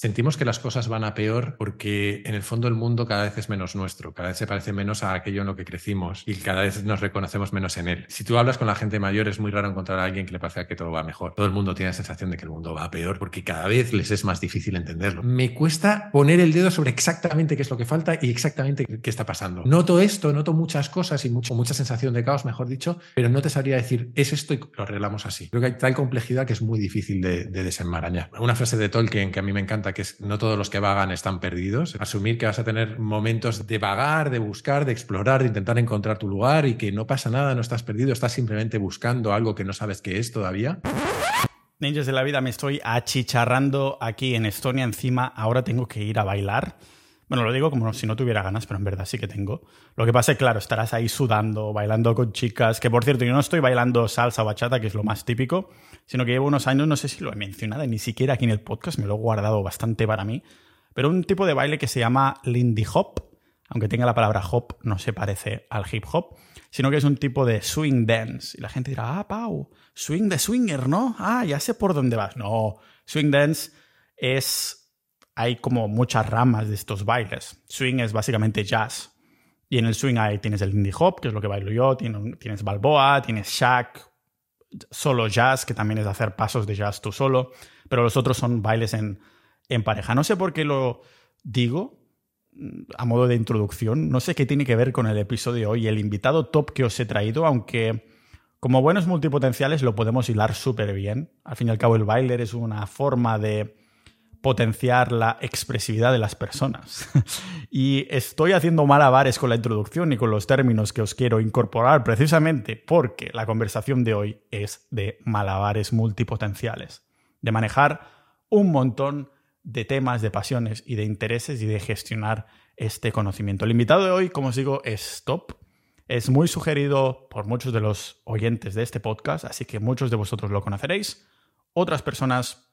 Sentimos que las cosas van a peor porque en el fondo el mundo cada vez es menos nuestro, cada vez se parece menos a aquello en lo que crecimos y cada vez nos reconocemos menos en él. Si tú hablas con la gente mayor es muy raro encontrar a alguien que le parezca que todo va mejor. Todo el mundo tiene la sensación de que el mundo va peor porque cada vez les es más difícil entenderlo. Me cuesta poner el dedo sobre exactamente qué es lo que falta y exactamente qué está pasando. Noto esto, noto muchas cosas y mucho, mucha sensación de caos, mejor dicho, pero no te sabría decir es esto y lo arreglamos así. Creo que hay tal complejidad que es muy difícil de, de desenmarañar. Una frase de Tolkien que a mí me encanta que no todos los que vagan están perdidos. Asumir que vas a tener momentos de vagar, de buscar, de explorar, de intentar encontrar tu lugar y que no pasa nada, no estás perdido, estás simplemente buscando algo que no sabes qué es todavía. Ninjas de la vida, me estoy achicharrando aquí en Estonia. Encima, ahora tengo que ir a bailar. Bueno, lo digo como si no tuviera ganas, pero en verdad sí que tengo. Lo que pasa es, claro, estarás ahí sudando, bailando con chicas, que por cierto, yo no estoy bailando salsa o bachata, que es lo más típico, sino que llevo unos años, no sé si lo he mencionado, ni siquiera aquí en el podcast, me lo he guardado bastante para mí, pero un tipo de baile que se llama Lindy Hop, aunque tenga la palabra hop, no se parece al hip hop, sino que es un tipo de swing dance. Y la gente dirá, ah, Pau, swing de swinger, ¿no? Ah, ya sé por dónde vas. No, swing dance es hay como muchas ramas de estos bailes. Swing es básicamente jazz. Y en el swing ahí tienes el indie hop, que es lo que bailo yo, tienes balboa, tienes shack, solo jazz, que también es hacer pasos de jazz tú solo, pero los otros son bailes en, en pareja. No sé por qué lo digo a modo de introducción, no sé qué tiene que ver con el episodio de hoy, el invitado top que os he traído, aunque como buenos multipotenciales lo podemos hilar súper bien. Al fin y al cabo el bailer es una forma de potenciar la expresividad de las personas. y estoy haciendo malabares con la introducción y con los términos que os quiero incorporar precisamente porque la conversación de hoy es de malabares multipotenciales, de manejar un montón de temas, de pasiones y de intereses y de gestionar este conocimiento. El invitado de hoy, como os digo, es top. Es muy sugerido por muchos de los oyentes de este podcast, así que muchos de vosotros lo conoceréis. Otras personas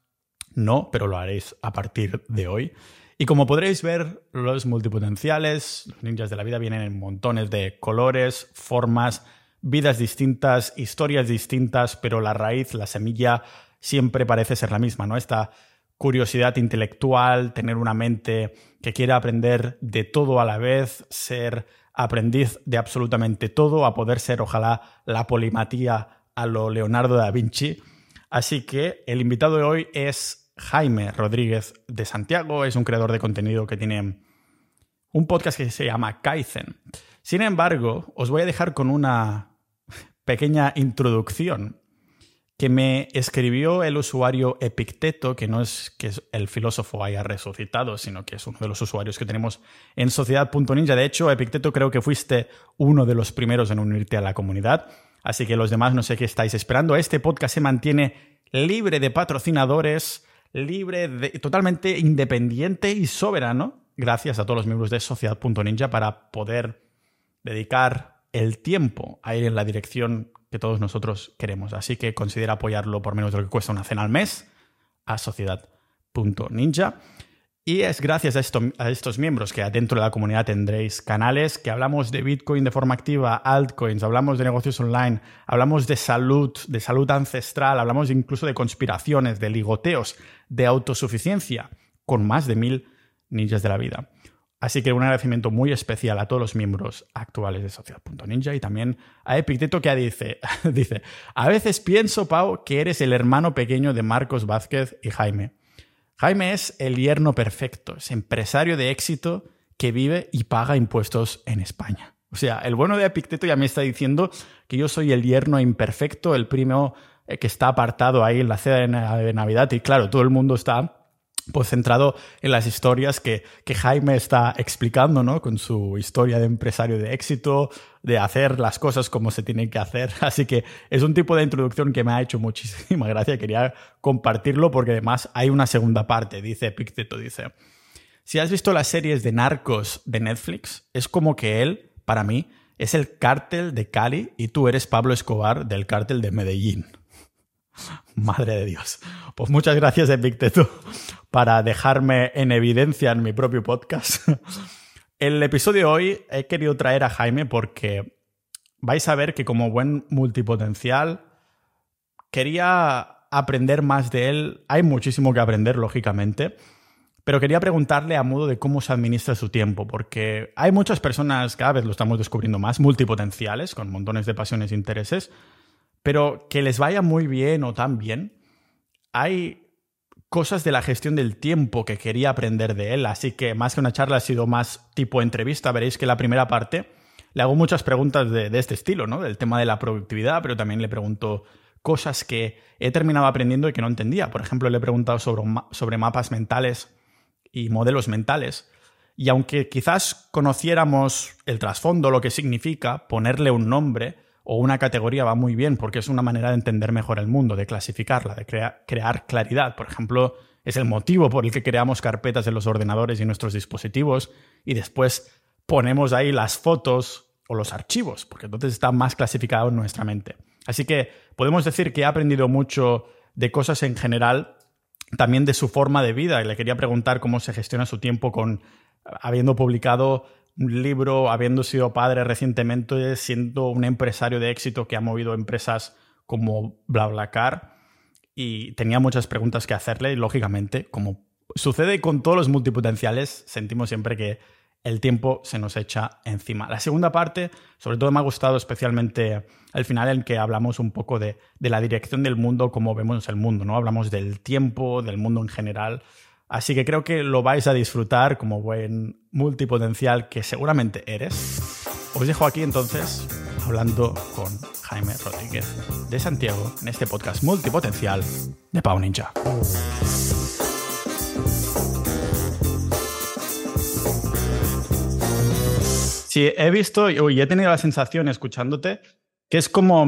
no, pero lo haréis a partir de hoy. Y como podréis ver, los multipotenciales, los ninjas de la vida vienen en montones de colores, formas, vidas distintas, historias distintas, pero la raíz, la semilla, siempre parece ser la misma, ¿no? Esta curiosidad intelectual, tener una mente que quiera aprender de todo a la vez, ser aprendiz de absolutamente todo, a poder ser, ojalá, la polimatía a lo Leonardo da Vinci. Así que el invitado de hoy es Jaime Rodríguez de Santiago, es un creador de contenido que tiene un podcast que se llama Kaizen. Sin embargo, os voy a dejar con una pequeña introducción que me escribió el usuario Epicteto, que no es que el filósofo haya resucitado, sino que es uno de los usuarios que tenemos en Sociedad.ninja. De hecho, Epicteto creo que fuiste uno de los primeros en unirte a la comunidad, así que los demás no sé qué estáis esperando. Este podcast se mantiene libre de patrocinadores, libre, totalmente independiente y soberano, gracias a todos los miembros de Sociedad.ninja para poder dedicar el tiempo a ir en la dirección que todos nosotros queremos. Así que considera apoyarlo por menos de lo que cuesta una cena al mes a Sociedad.ninja. Y es gracias a, estos miembros que dentro de la comunidad tendréis canales que hablamos de Bitcoin de forma activa, altcoins, hablamos de negocios online, hablamos de salud, de salud ancestral, hablamos incluso de conspiraciones, de ligoteos, de autosuficiencia, con más de mil ninjas de la vida. Así que un agradecimiento muy especial a todos los miembros actuales de Sociedad.ninja y también a Epicteto que dice, dice, a veces pienso, Pau, que eres el hermano pequeño de Marcos Vázquez y Jaime. Jaime es el yerno perfecto, es empresario de éxito que vive y paga impuestos en España. O sea, el bueno de Epicteto ya me está diciendo que yo soy el yerno imperfecto, el primo eh, que está apartado ahí en la cena de Navidad y claro, todo el mundo está pues centrado en las historias que, que, Jaime está explicando, ¿no? Con su historia de empresario de éxito, de hacer las cosas como se tienen que hacer. Así que es un tipo de introducción que me ha hecho muchísima gracia. Quería compartirlo porque además hay una segunda parte, dice Picteto, dice. Si has visto las series de narcos de Netflix, es como que él, para mí, es el cártel de Cali y tú eres Pablo Escobar del cártel de Medellín. Madre de Dios. Pues muchas gracias, Epicteto, para dejarme en evidencia en mi propio podcast. El episodio de hoy he querido traer a Jaime porque vais a ver que como buen multipotencial quería aprender más de él. Hay muchísimo que aprender, lógicamente, Pero quería preguntarle a modo de cómo se administra su tiempo, porque hay muchas personas, cada vez lo estamos descubriendo más, multipotenciales, con montones de pasiones e intereses, pero que les vaya muy bien o tan bien, hay cosas de la gestión del tiempo que quería aprender de él, así que más que una charla ha sido más tipo entrevista, veréis que la primera parte le hago muchas preguntas de, este estilo, ¿no? Del tema de la productividad, pero también le pregunto cosas que he terminado aprendiendo y que no entendía. Por ejemplo, le he preguntado sobre, sobre mapas mentales y modelos mentales. Y aunque quizás conociéramos el trasfondo, lo que significa, ponerle un nombre o una categoría va muy bien porque es una manera de entender mejor el mundo, de clasificarla, de crear claridad. Por ejemplo, es el motivo por el que creamos carpetas en los ordenadores y nuestros dispositivos y después ponemos ahí las fotos o los archivos, porque entonces está más clasificado en nuestra mente. Así que podemos decir que he aprendido mucho de cosas en general también de su forma de vida. Y le quería preguntar cómo se gestiona su tiempo con habiendo publicado un libro, habiendo sido padre recientemente, siendo un empresario de éxito que ha movido empresas como BlaBlaCar. Y tenía muchas preguntas que hacerle y, lógicamente, como sucede con todos los multipotenciales, sentimos siempre que el tiempo se nos echa encima. La segunda parte, sobre todo me ha gustado especialmente el final en que hablamos un poco de, la dirección del mundo, cómo vemos el mundo, ¿no? Hablamos del tiempo, del mundo en general. Así que creo que lo vais a disfrutar como buen multipotencial que seguramente eres. Os dejo aquí entonces hablando con Jaime Rodríguez de Santiago en este podcast multipotencial de Pau Ninja. Sí, he visto y he tenido la sensación escuchándote que es como.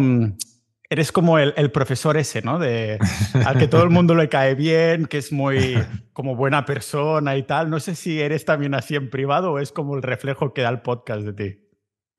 Eres como el, profesor ese, ¿no? De, al que todo el mundo le cae bien, que es muy como buena persona y tal. No sé si eres también así en privado o es como el reflejo que da el podcast de ti.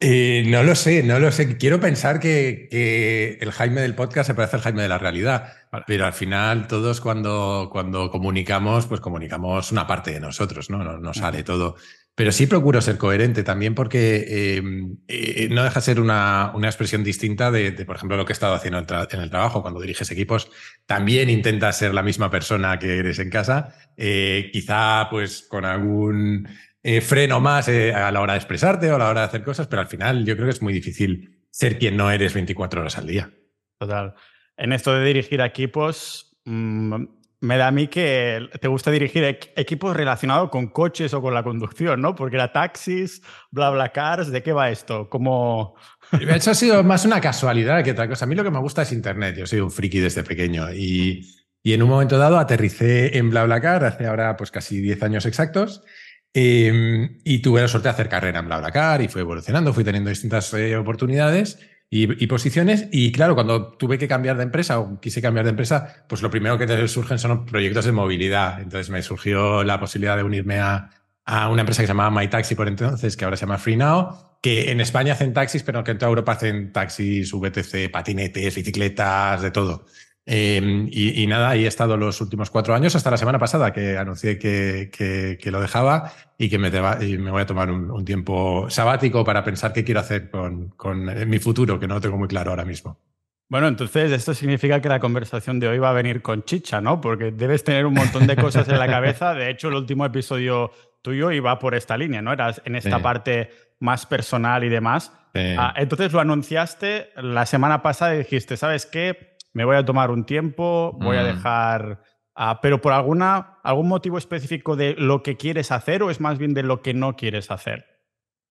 Eh, no lo sé, no lo sé. Quiero pensar que, el Jaime del podcast se parece al Jaime de la realidad, pero al final todos cuando, cuando comunicamos, pues comunicamos una parte de nosotros, ¿no? No, no sale todo. Pero sí procuro ser coherente también porque em, eh, no deja de ser una, una expresión distinta de, por ejemplo, lo que he estado haciendo en, el trabajo. Cuando diriges equipos, también intentas ser la misma persona que eres en casa, eh, quizá pues con algún eh, freno más a la hora de expresarte o a la hora de hacer cosas, pero al final yo creo que es muy difícil ser quien no eres 24 horas al día. Total. En esto de dirigir equipos, mm, me da a mí que te gusta dirigir equipos relacionados con coches o con la conducción, ¿no? Porque era taxis, bla, bla, cars, ¿de qué va esto? ¿Cómo...? Eso ha sido más una casualidad que otra cosa. A mí lo que me gusta es Internet. Yo soy un friki desde pequeño y, y en un momento dado aterricé en BlaBlaCar hace ahora pues casi 10 años exactos em, y tuve la suerte de hacer carrera en BlaBlaCar y fui evolucionando, fui teniendo distintas eh, oportunidades y, posiciones. Y claro, cuando tuve que cambiar de empresa o quise cambiar de empresa, pues lo primero que te surgen son proyectos de movilidad. Entonces me surgió la posibilidad de unirme a, a una empresa que se llamaba MyTaxi por entonces, que ahora se llama FreeNow, que en España hacen taxis, pero que en toda Europa hacen taxis, VTC, patinetes, bicicletas, de todo. Em, y, nada, ahí he estado los últimos cuatro años, hasta la semana pasada que anuncié que, que, lo dejaba y que me, y me voy a tomar un, tiempo sabático para pensar qué quiero hacer con, con mi futuro, que no lo tengo muy claro ahora mismo. Bueno, entonces esto significa que la conversación de hoy va a venir con chicha, ¿no? Porque debes tener un montón de cosas en la cabeza. De hecho, el último episodio tuyo iba por esta línea, ¿no? Eras en esta parte más personal y demás. Ah, entonces lo anunciaste la semana pasada y dijiste, ¿sabes qué? Me voy a tomar un tiempo, voy a mm. dejar... pero por alguna, algún motivo específico de lo que quieres hacer o es más bien de lo que no quieres hacer?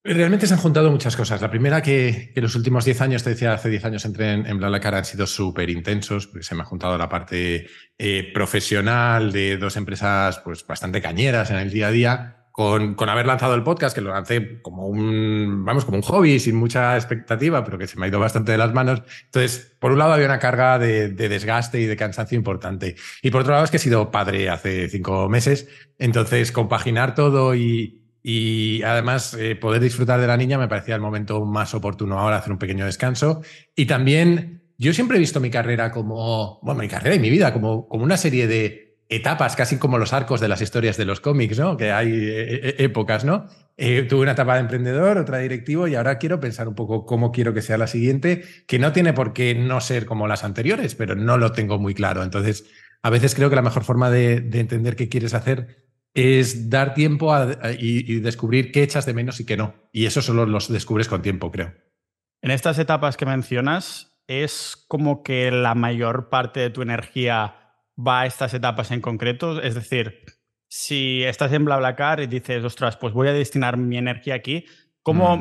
Realmente se han juntado muchas cosas. La primera que, que los últimos 10 años, te decía, hace 10 años entré en, en BlaBlaCar, han sido súper intensos, porque se me ha juntado la parte eh, profesional de dos empresas pues bastante cañeras en el día a día, con, con, haber lanzado el podcast, que lo lancé como un, vamos, como un hobby, sin mucha expectativa, pero que se me ha ido bastante de las manos. Entonces, por un lado había una carga de, de desgaste y de cansancio importante. Y por otro lado es que he sido padre hace cinco meses. Entonces, compaginar todo y, y además eh, poder disfrutar de la niña me parecía el momento más oportuno ahora hacer un pequeño descanso. Y también yo siempre he visto mi carrera como, bueno, mi carrera y mi vida como, como una serie de etapas, casi como los arcos de las historias de los cómics, ¿no? Que hay eh, eh, épocas, ¿no? Eh, tuve una etapa de emprendedor, otra de directivo y ahora quiero pensar un poco cómo quiero que sea la siguiente, que no tiene por qué no ser como las anteriores, pero no lo tengo muy claro. Entonces, a veces creo que la mejor forma de, entender qué quieres hacer es dar tiempo y, descubrir qué echas de menos y qué no. Y eso solo los descubres con tiempo, creo. En estas etapas que mencionas, ¿es como que la mayor parte de tu energía va a estas etapas en concreto? Es decir, si estás en BlaBlaCar y dices, ostras, pues voy a destinar mi energía aquí, ¿cómo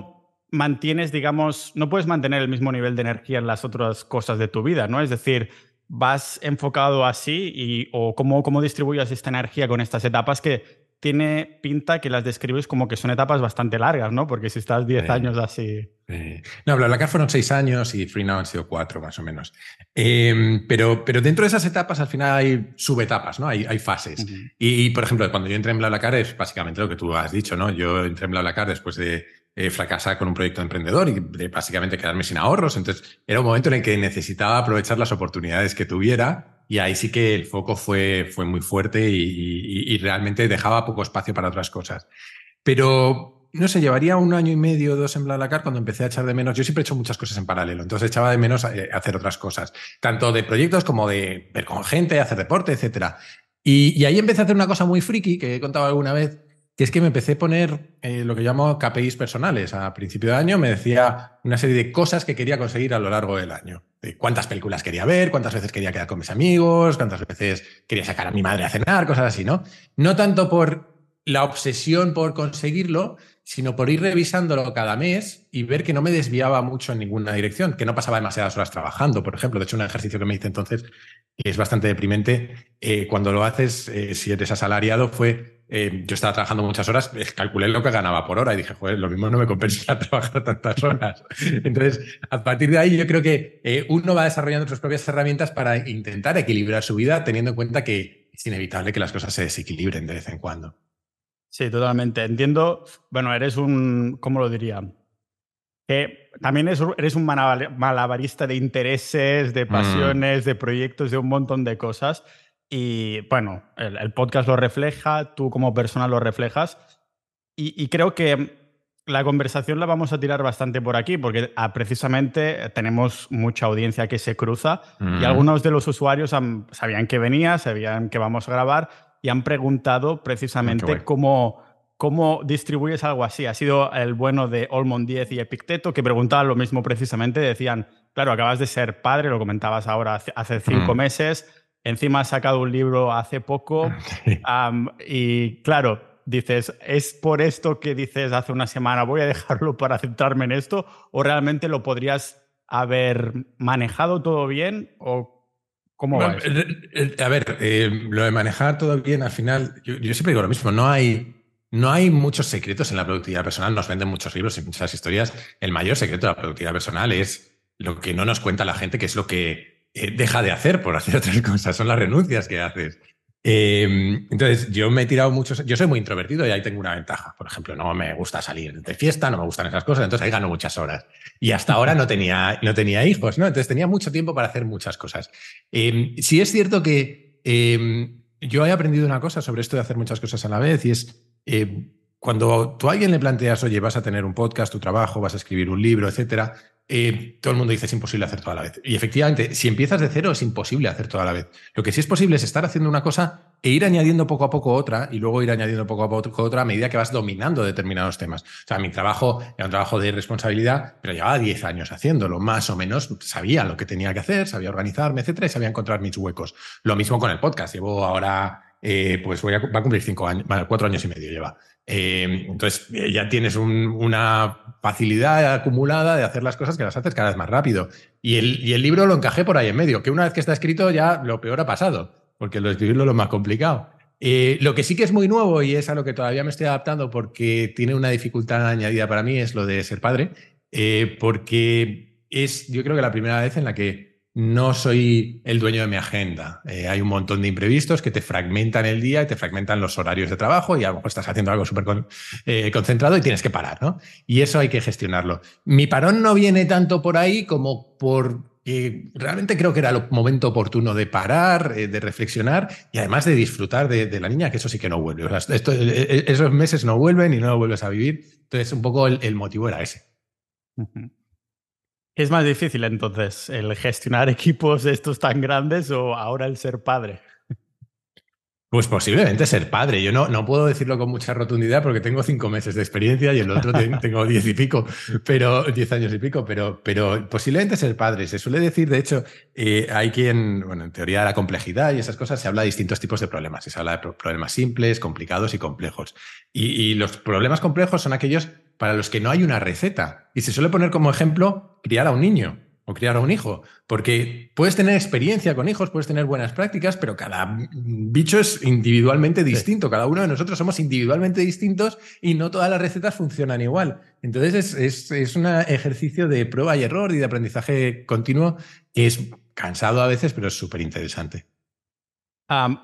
mm. mantienes, digamos, no puedes mantener el mismo nivel de energía en las otras cosas de tu vida, ¿no? Es decir, vas enfocado así y, o cómo, cómo distribuyes esta energía con estas etapas que tiene pinta que las describes como que son etapas bastante largas, ¿no? Porque si estás 10 años así... No, BlaBlaCar fueron 6 años y FreeNow han sido 4 más o menos. Em, pero, pero dentro de esas etapas al final hay subetapas, ¿no? Hay, hay fases. y, por ejemplo, cuando yo entré en BlaBlaCar es básicamente lo que tú has dicho, ¿no? Yo entré en BlaBlaCar después de eh, fracasar con un proyecto de emprendedor y de básicamente quedarme sin ahorros. Entonces era un momento en el que necesitaba aprovechar las oportunidades que tuviera y ahí sí que el foco fue, fue muy fuerte y, realmente dejaba poco espacio para otras cosas. Pero no sé, llevaría un año y medio, dos en BlaBlaCar cuando empecé a echar de menos. Yo siempre he hecho muchas cosas en paralelo, entonces echaba de menos eh, hacer otras cosas, tanto de proyectos como de ver con gente, hacer deporte, etc. Y, y ahí empecé a hacer una cosa muy friki que he contado alguna vez, que es que me empecé a poner eh, lo que llamo KPIs personales. A principio de año me decía una serie de cosas que quería conseguir a lo largo del año. De cuántas películas quería ver, cuántas veces quería quedar con mis amigos, cuántas veces quería sacar a mi madre a cenar, cosas así, ¿no? No tanto por la obsesión por conseguirlo, sino por ir revisándolo cada mes y ver que no me desviaba mucho en ninguna dirección, que no pasaba demasiadas horas trabajando, por ejemplo. De hecho, un ejercicio que me hice entonces, que es bastante deprimente, eh, cuando lo haces, eh, si eres asalariado, fue eh, yo estaba trabajando muchas horas, eh, calculé lo que ganaba por hora y dije, joder, lo mismo no me compensa trabajar tantas horas. Entonces, a partir de ahí, yo creo que eh, uno va desarrollando sus propias herramientas para intentar equilibrar su vida, teniendo en cuenta que es inevitable que las cosas se desequilibren de vez en cuando. Sí, totalmente. Entiendo. Bueno, eres un, ¿cómo lo diría? Que también eres un malabarista de intereses, de mm. pasiones, de proyectos, de un montón de cosas. Y bueno, el, podcast lo refleja, tú como persona lo reflejas. Y, creo que la conversación la vamos a tirar bastante por aquí, porque ah, precisamente tenemos mucha audiencia que se cruza y algunos de los usuarios sabían que venía, sabían que vamos a grabar y han preguntado precisamente cómo, cómo distribuyes algo así. Ha sido el bueno de Olmon 10 y Epicteto que preguntaban lo mismo precisamente, decían, claro, acabas de ser padre, lo comentabas ahora hace, cinco mm. meses Encima ha sacado un libro hace poco y claro, dices, ¿es por esto que dices hace una semana voy a dejarlo para centrarme en esto? ¿O realmente lo podrías haber manejado todo bien? ¿O cómo va A ver, eh, lo de manejar todo bien, al final, yo, siempre digo lo mismo, no hay, no hay muchos secretos en la productividad personal, nos venden muchos libros y muchas historias. El mayor secreto de la productividad personal es lo que no nos cuenta la gente, que es lo que eh, deja de hacer por hacer otras cosas, son las renuncias que haces. Em, entonces, yo me he tirado muchos. Yo soy muy introvertido y ahí tengo una ventaja. Por ejemplo, no me gusta salir de fiesta, no me gustan esas cosas, entonces ahí gano muchas horas. Y hasta ahora no tenía, no tenía hijos, ¿no? Entonces tenía mucho tiempo para hacer muchas cosas. Eh, sí es cierto que em, yo he aprendido una cosa sobre esto de hacer muchas cosas a la vez y es cuando tú a alguien le planteas, oye, vas a tener un podcast, tu trabajo, vas a escribir un libro, etcétera, eh, todo el mundo dice es imposible hacer toda la vez. Y efectivamente, si empiezas de cero es imposible hacer toda la vez. Lo que sí es posible es estar haciendo una cosa e ir añadiendo poco a poco otra y luego ir añadiendo poco a poco otra a medida que vas dominando determinados temas. O sea, mi trabajo era un trabajo de responsabilidad, pero llevaba 10 años haciéndolo, más o menos sabía lo que tenía que hacer, sabía organizarme, etcétera, y sabía encontrar mis huecos. Lo mismo con el podcast. Llevo ahora, eh, pues voy a, va a cumplir cinco años, cuatro años y medio lleva. Eh, entonces eh, ya tienes una facilidad acumulada de hacer las cosas que las haces cada vez más rápido. Y el, y el, libro lo encajé por ahí en medio, que una vez que está escrito ya lo peor ha pasado, porque lo escribirlo es lo más complicado. Eh, lo que sí que es muy nuevo y es a lo que todavía me estoy adaptando porque tiene una dificultad añadida para mí es lo de ser padre, porque es yo creo que la primera vez en la que no soy el dueño de mi agenda. Eh, hay un montón de imprevistos que te fragmentan el día y te fragmentan los horarios de trabajo y a lo mejor estás haciendo algo súper eh, concentrado y tienes que parar, ¿no? Y eso hay que gestionarlo. Mi parón no viene tanto por ahí como por realmente creo que era el momento oportuno de parar, eh, de reflexionar y además de disfrutar de, la niña, que eso sí que no vuelve. esos meses no vuelven y no lo vuelves a vivir. Entonces, un poco el, motivo era ese. ¿Es más difícil entonces el gestionar equipos estos tan grandes o ahora el ser padre? Pues posiblemente ser padre. Yo no, no puedo decirlo con mucha rotundidad porque tengo cinco meses de experiencia y el otro tengo diez y pico, pero diez años y pico, pero, pero posiblemente ser padre. Se suele decir, de hecho, eh, hay quien, bueno, en teoría de la complejidad y esas cosas se habla de distintos tipos de problemas. Se habla de problemas simples, complicados y complejos. Y, y los problemas complejos son aquellos para los que no hay una receta. Y se suele poner como ejemplo criar a un niño o criar a un hijo, porque puedes tener experiencia con hijos, puedes tener buenas prácticas, pero cada bicho es individualmente distinto, cada uno de nosotros somos individualmente distintos y no todas las recetas funcionan igual. Entonces es, es, un ejercicio de prueba y error y de aprendizaje continuo que es cansado a veces, pero es súper interesante.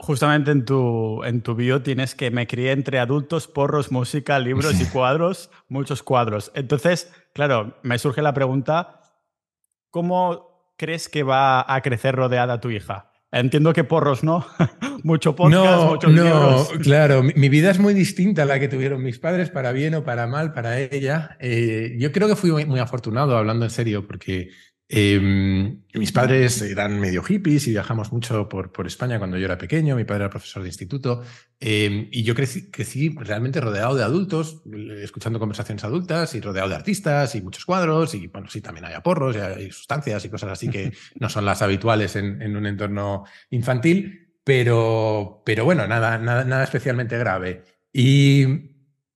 Justamente en tu, en tu bio tienes que me crié entre adultos, porros, música, libros y cuadros, muchos cuadros. Entonces, claro, me surge la pregunta, ¿cómo crees que va a crecer rodeada tu hija? Entiendo que porros, ¿no? Mucho podcast, no, muchos no, Claro, mi, vida es muy distinta a la que tuvieron mis padres, para bien o para mal, para ella. Eh, yo creo que fui muy, afortunado, hablando en serio, porque Em, mis padres eran medio hippies y viajamos mucho por, por, España cuando yo era pequeño. Mi padre era profesor de instituto em, y yo crecí, crecí, realmente rodeado de adultos, escuchando conversaciones adultas y rodeado de artistas y muchos cuadros. Y bueno, sí, también hay aporros y hay sustancias y cosas así que no son las habituales en, en un entorno infantil, pero, pero bueno, nada, nada, nada especialmente grave. Y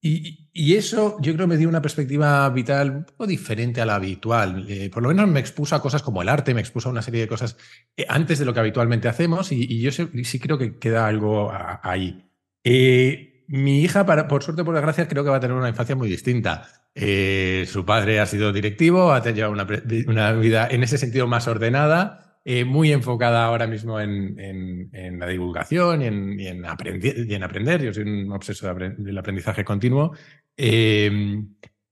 y, eso yo creo me dio una perspectiva vital un poco diferente a la habitual. Eh, por lo menos me expuso a cosas como el arte, me expuso a una serie de cosas eh, antes de lo que habitualmente hacemos y, yo sí, creo que queda algo ahí. Eh, mi hija, por suerte, por desgracia, creo que va a tener una infancia muy distinta. su padre ha sido directivo, ha tenido una, vida en ese sentido más ordenada eh, muy enfocada ahora mismo en, la divulgación y en, aprender, Yo soy un obseso del aprendizaje continuo. Eh,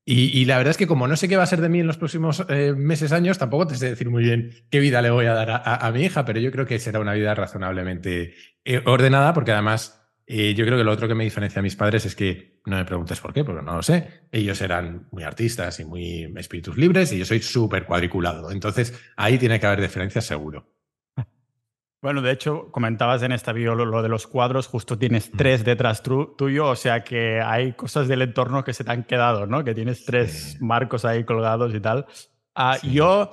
y, la verdad es que como no sé qué va a ser de mí en los próximos eh, meses, años, tampoco te sé decir muy bien qué vida le voy a dar a, mi hija, pero yo creo que será una vida razonablemente ordenada porque además y yo creo que lo otro que me diferencia a mis padres es que no me preguntes por qué, porque no lo sé. Ellos eran muy artistas y muy espíritus libres y yo soy súper cuadriculado. Entonces ahí tiene que haber diferencias seguro. Bueno, de hecho, comentabas en esta video lo, de los cuadros, justo tienes mm. tres detrás tuyo, o sea que hay cosas del entorno que se te han quedado, ¿no? Que tienes tres marcos ahí colgados y tal. Ah, yo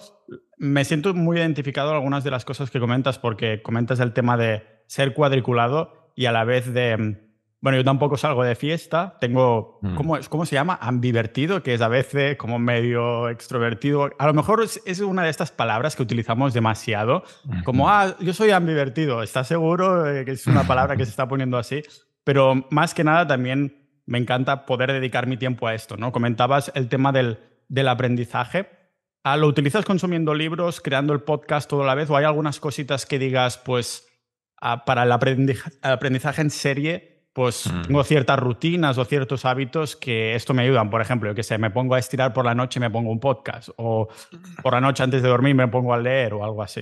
me siento muy identificado en algunas de las cosas que comentas, porque comentas el tema de ser cuadriculado y a la vez de... Bueno, yo tampoco salgo de fiesta, tengo, mm. ¿cómo, ¿cómo se llama? Ambivertido, que es a veces como medio extrovertido. A lo mejor es, una de estas palabras que utilizamos demasiado, como, ah, yo soy ambivertido, ¿estás seguro que es una palabra que se está poniendo así? Pero más que nada también me encanta poder dedicar mi tiempo a esto, ¿no? Comentabas el tema del, del aprendizaje. Ah, ¿Lo utilizas consumiendo libros, creando el podcast todo a la vez? ¿O hay algunas cositas que digas, pues para el aprendizaje, en serie, pues mm. tengo ciertas rutinas o ciertos hábitos que esto me ayudan. Por ejemplo, yo que sé, me pongo a estirar por la noche y me pongo un podcast, o por la noche antes de dormir me pongo a leer o algo así.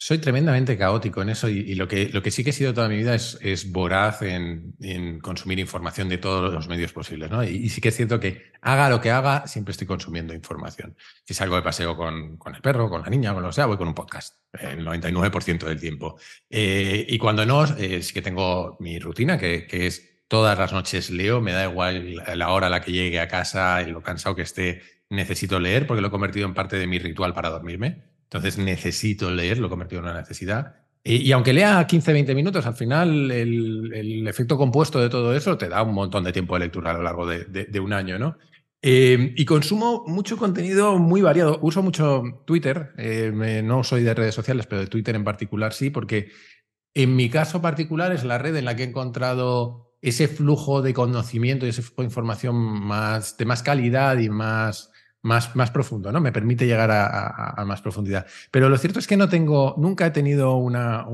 Soy tremendamente caótico en eso y, lo, que, lo que sí que he sido toda mi vida es, es voraz en, en, consumir información de todos los medios posibles. ¿no? Y, sí que es cierto que haga lo que haga, siempre estoy consumiendo información. Si salgo de paseo con, con el perro, con la niña, con lo que sea, voy con un podcast el 99% del tiempo. Eh, y cuando no, eh, sí que tengo mi rutina, que, que es todas las noches leo, me da igual la hora a la que llegue a casa y lo cansado que esté, necesito leer porque lo he convertido en parte de mi ritual para dormirme. Entonces necesito leer, lo he convertido en una necesidad. Y, aunque lea 15, 20 minutos, al final el, efecto compuesto de todo eso te da un montón de tiempo de lectura a lo largo de, un año, ¿no? Eh, y consumo mucho contenido muy variado. Uso mucho Twitter. Eh, no soy de redes sociales, pero de Twitter en particular sí, porque en mi caso particular es la red en la que he encontrado ese flujo de conocimiento y ese flujo de información más, de más calidad y más más, más profundo, ¿no? Me permite llegar a, más profundidad. Pero lo cierto es que no tengo, nunca he tenido una,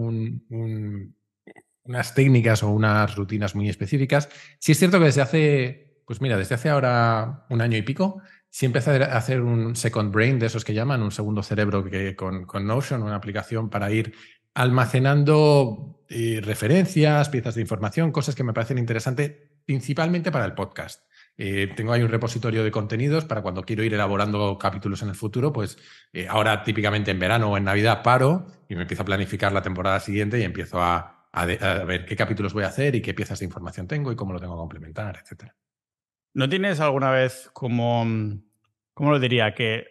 unas técnicas o unas rutinas muy específicas. Sí es cierto que desde hace, pues mira, desde hace ahora un año y pico, sí empecé a hacer un second brain, de esos que llaman, un segundo cerebro que, con, con Notion, una aplicación para ir almacenando eh, referencias, piezas de información, cosas que me parecen interesantes, principalmente para el podcast. Eh, tengo ahí un repositorio de contenidos para cuando quiero ir elaborando capítulos en el futuro, pues eh, ahora típicamente en verano o en Navidad paro y me empiezo a planificar la temporada siguiente y empiezo a, a, ver qué capítulos voy a hacer y qué piezas de información tengo y cómo lo tengo que complementar, etc. ¿No tienes alguna vez como, cómo lo diría, que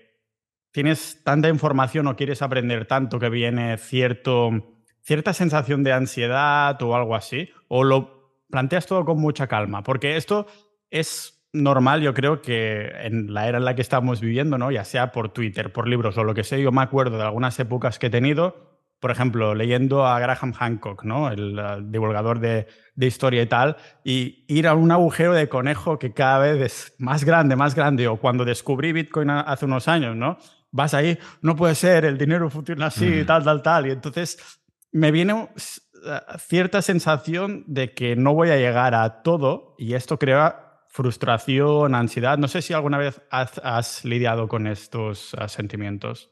tienes tanta información o quieres aprender tanto que viene cierto, cierta sensación de ansiedad o algo así? ¿O lo planteas todo con mucha calma? Porque esto es normal, yo creo que en la era en la que estamos viviendo, ¿no? Ya sea por Twitter, por libros o lo que sea, yo me acuerdo de algunas épocas que he tenido por ejemplo, leyendo a Graham Hancock, ¿no? el, divulgador de, historia y tal, y ir a un agujero de conejo que cada vez es más grande, más grande, o cuando descubrí Bitcoin hace unos años, ¿no? Vas ahí, no puede ser, el dinero funciona así, tal, tal, tal, y entonces me viene cierta sensación de que no voy a llegar a todo y esto crea frustración, ansiedad. No sé si alguna vez has lidiado con estos ah, sentimientos.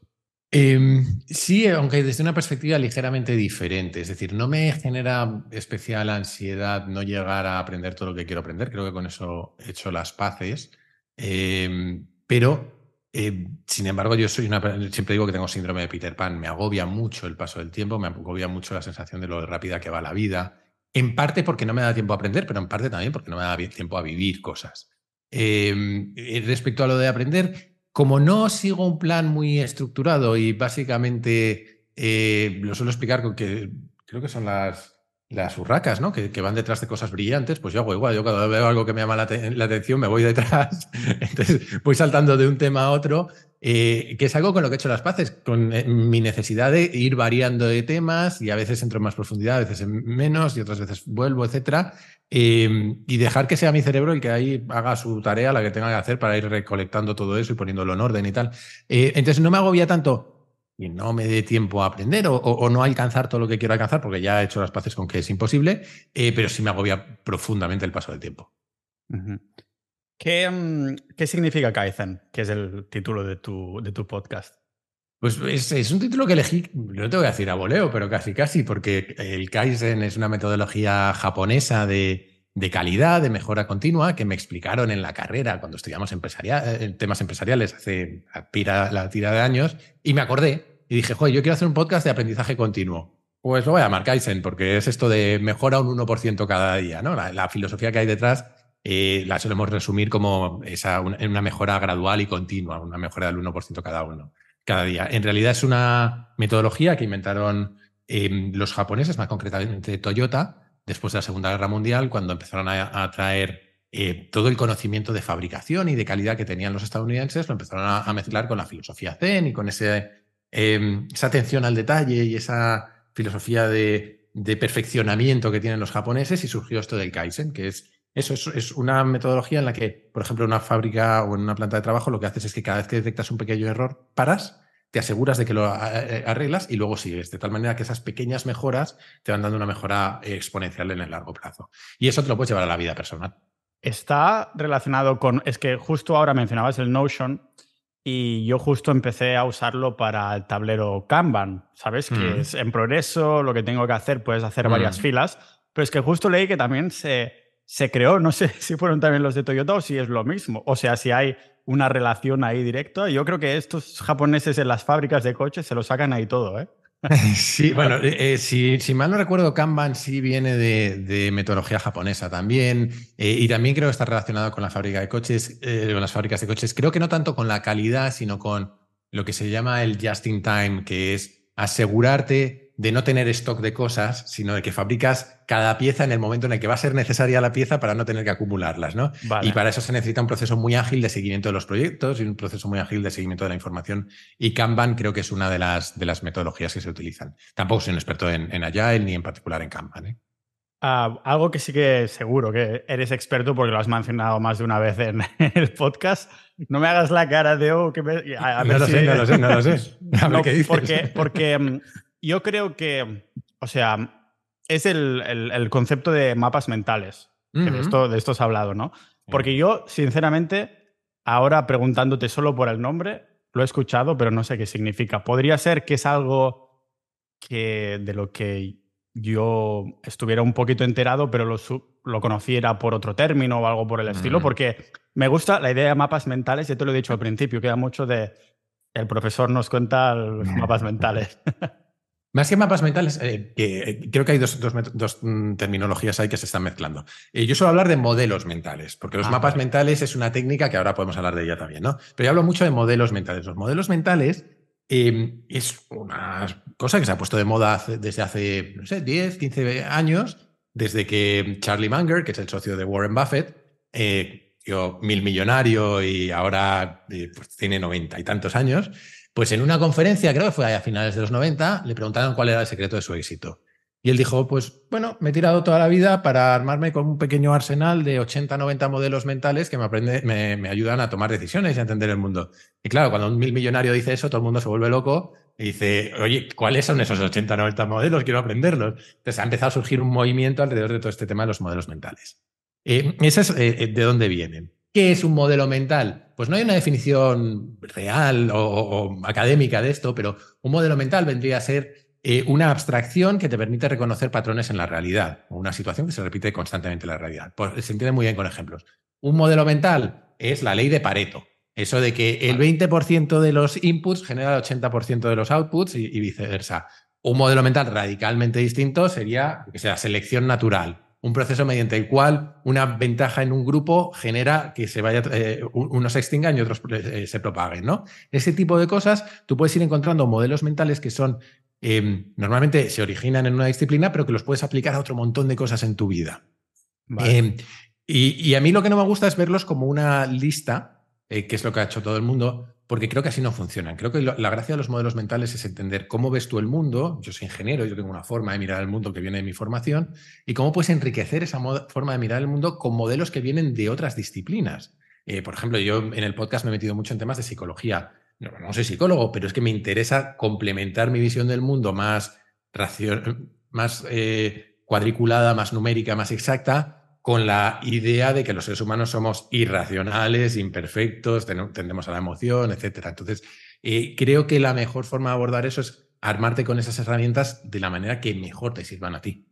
Em, sí, aunque desde una perspectiva ligeramente diferente. Es decir, no me genera especial ansiedad no llegar a aprender todo lo que quiero aprender. Creo que con eso he hecho las paces. Em, pero, em, sin embargo, yo soy una. Siempre digo que tengo síndrome de Peter Pan. Me agobia mucho el paso del tiempo, me agobia mucho la sensación de lo rápida que va la vida. En parte porque no me da tiempo a aprender, pero en parte también porque no me da tiempo a vivir cosas. respecto a lo de aprender, como no sigo un plan muy estructurado y básicamente eh, lo suelo explicar con que creo que son las, las urracas, ¿no? Que, van detrás de cosas brillantes, pues yo hago igual. Yo cuando veo algo que me llama la, atención me voy detrás. Entonces voy saltando de un tema a otro, eh, que es algo con lo que he hecho las paces, con eh, mi necesidad de ir variando de temas y a veces entro en más profundidad, a veces en menos y otras veces vuelvo, etcétera. Em, y dejar que sea mi cerebro el que ahí haga su tarea, la que tenga que hacer para ir recolectando todo eso y poniéndolo en orden y tal. Eh, entonces no me agobia tanto y no me dé tiempo a aprender o, no alcanzar todo lo que quiero alcanzar, porque ya he hecho las paces con que es imposible, eh, pero sí me agobia profundamente el paso del tiempo. ¿Qué, mm, ¿Qué, significa Kaizen? Que es el título de tu, de tu podcast. Pues es, un título que elegí, no te voy a decir a voleo, pero casi casi, porque el Kaizen es una metodología japonesa de, calidad, de mejora continua, que me explicaron en la carrera cuando estudiamos empresarial, temas empresariales hace la tira de años, y me acordé y dije, joder, yo quiero hacer un podcast de aprendizaje continuo. Pues lo voy a llamar Kaizen, porque es esto de mejora un 1% cada día, ¿no? La, filosofía que hay detrás eh, la solemos resumir como una mejora gradual y continua, una mejora del 1% cada uno cada día. En realidad es una metodología que inventaron em, los japoneses, más concretamente Toyota, después de la Segunda Guerra Mundial, cuando empezaron a, traer eh, todo el conocimiento de fabricación y de calidad que tenían los estadounidenses, lo empezaron a, mezclar con la filosofía zen y con em, esa atención al detalle y esa filosofía de, de perfeccionamiento que tienen los japoneses y surgió esto del Kaizen, que es eso es, una metodología en la que, por ejemplo, en una fábrica o en una planta de trabajo, lo que haces es que cada vez que detectas un pequeño error, paras, te aseguras de que lo arreglas y luego sigues, de tal manera que esas pequeñas mejoras te van dando una mejora exponencial en el largo plazo. Y eso te lo puedes llevar a la vida personal. Está relacionado con, es que justo ahora mencionabas el Notion y yo justo empecé a usarlo para el tablero Kanban, ¿sabes? Que mm. es en progreso, lo que tengo que hacer, puedes hacer varias mm. filas, pero es que justo leí que también se se creó, no sé si fueron también los de Toyota o si es lo mismo, o sea, si hay una relación ahí directa. Yo creo que estos japoneses en las fábricas de coches se lo sacan ahí todo, ¿eh? Sí, bueno, eh, eh, si, mal no recuerdo, Kanban sí viene de, metodología japonesa también, y también creo que está relacionado con la fábrica de coches, con las fábricas de coches. Creo que no tanto con la calidad, sino con lo que se llama el just in time, que es asegurarte de no tener stock de cosas, sino de que fabricas cada pieza en el momento en el que va a ser necesaria la pieza para no tener que acumularlas, ¿no? Y para eso se necesita un proceso muy ágil de seguimiento de los proyectos y un proceso muy ágil de seguimiento de la información. Y Kanban creo que es una de las, de las metodologías que se utilizan. Tampoco soy un experto en, en Agile ni en particular en Kanban. ¿eh? Ah, algo que sí que seguro que eres experto porque lo has mencionado más de una vez en el podcast. No me hagas la cara de oh, que me... no, lo sé, no lo sé, no lo sé, Porque, porque mm, yo creo que, o sea, es el, concepto de mapas mentales. de, esto, de esto has hablado, ¿no? Porque yo, sinceramente, ahora preguntándote solo por el nombre, lo he escuchado, pero no sé qué significa. Podría ser que es algo que de lo que yo estuviera un poquito enterado, pero lo, lo conociera por otro término o algo por el estilo, mm. porque me gusta la idea de mapas mentales, ya te lo he dicho al principio, queda mucho de el profesor nos cuenta los mapas mentales. Más que mapas mentales, eh, que eh, creo que hay dos, mm, terminologías ahí que se están mezclando. Eh, yo suelo hablar de modelos mentales, porque los ah, mapas mentales es una técnica que ahora podemos hablar de ella también, ¿no? Pero yo hablo mucho de modelos mentales. Los modelos mentales em, es una cosa que se ha puesto de moda desde hace, no sé, 10, 15 años, desde que Charlie Munger, que es el socio de Warren Buffett, yo mil millonario y ahora pues, tiene noventa y tantos años, pues en una conferencia, creo que fue a finales de los 90, le preguntaron cuál era el secreto de su éxito. Y él dijo, pues bueno, me he tirado toda la vida para armarme con un pequeño arsenal de 80, 90 modelos mentales que me, aprende, me, ayudan a tomar decisiones y a entender el mundo. Y claro, cuando un mil millonario dice eso, todo el mundo se vuelve loco y dice, oye, ¿cuáles son esos 80, 90 modelos? Quiero aprenderlos. Entonces ha empezado a surgir un movimiento alrededor de todo este tema de los modelos mentales. Eh, eh, eh, de dónde vienen. ¿Qué es un modelo mental? Pues no hay una definición real o, académica de esto, pero un modelo mental vendría a ser eh, una abstracción que te permite reconocer patrones en la realidad, o una situación que se repite constantemente en la realidad. Pues, se entiende muy bien con ejemplos. Un modelo mental es la ley de Pareto. Eso de que el 20% de los inputs genera el 80% de los outputs y, viceversa. Un modelo mental radicalmente distinto sería que sea selección natural un proceso mediante el cual una ventaja en un grupo genera que se vaya, eh, unos se extingan y otros eh, se propaguen, ¿no? Ese tipo de cosas, tú puedes ir encontrando modelos mentales que son, em, normalmente se originan en una disciplina, pero que los puedes aplicar a otro montón de cosas en tu vida. Em, y, a mí lo que no me gusta es verlos como una lista, eh, que es lo que ha hecho todo el mundo, porque creo que así no funcionan. Creo que la gracia de los modelos mentales es entender cómo ves tú el mundo. Yo soy ingeniero, yo tengo una forma de mirar el mundo que viene de mi formación, y cómo puedes enriquecer esa forma de mirar el mundo con modelos que vienen de otras disciplinas. Eh, por ejemplo, yo en el podcast me he metido mucho en temas de psicología. No, soy psicólogo, pero es que me interesa complementar mi visión del mundo más, más eh, cuadriculada, más numérica, más exacta, con la idea de que los seres humanos somos irracionales, imperfectos, tendemos a la emoción, etc. Entonces, eh, creo que la mejor forma de abordar eso es armarte con esas herramientas de la manera que mejor te sirvan a ti.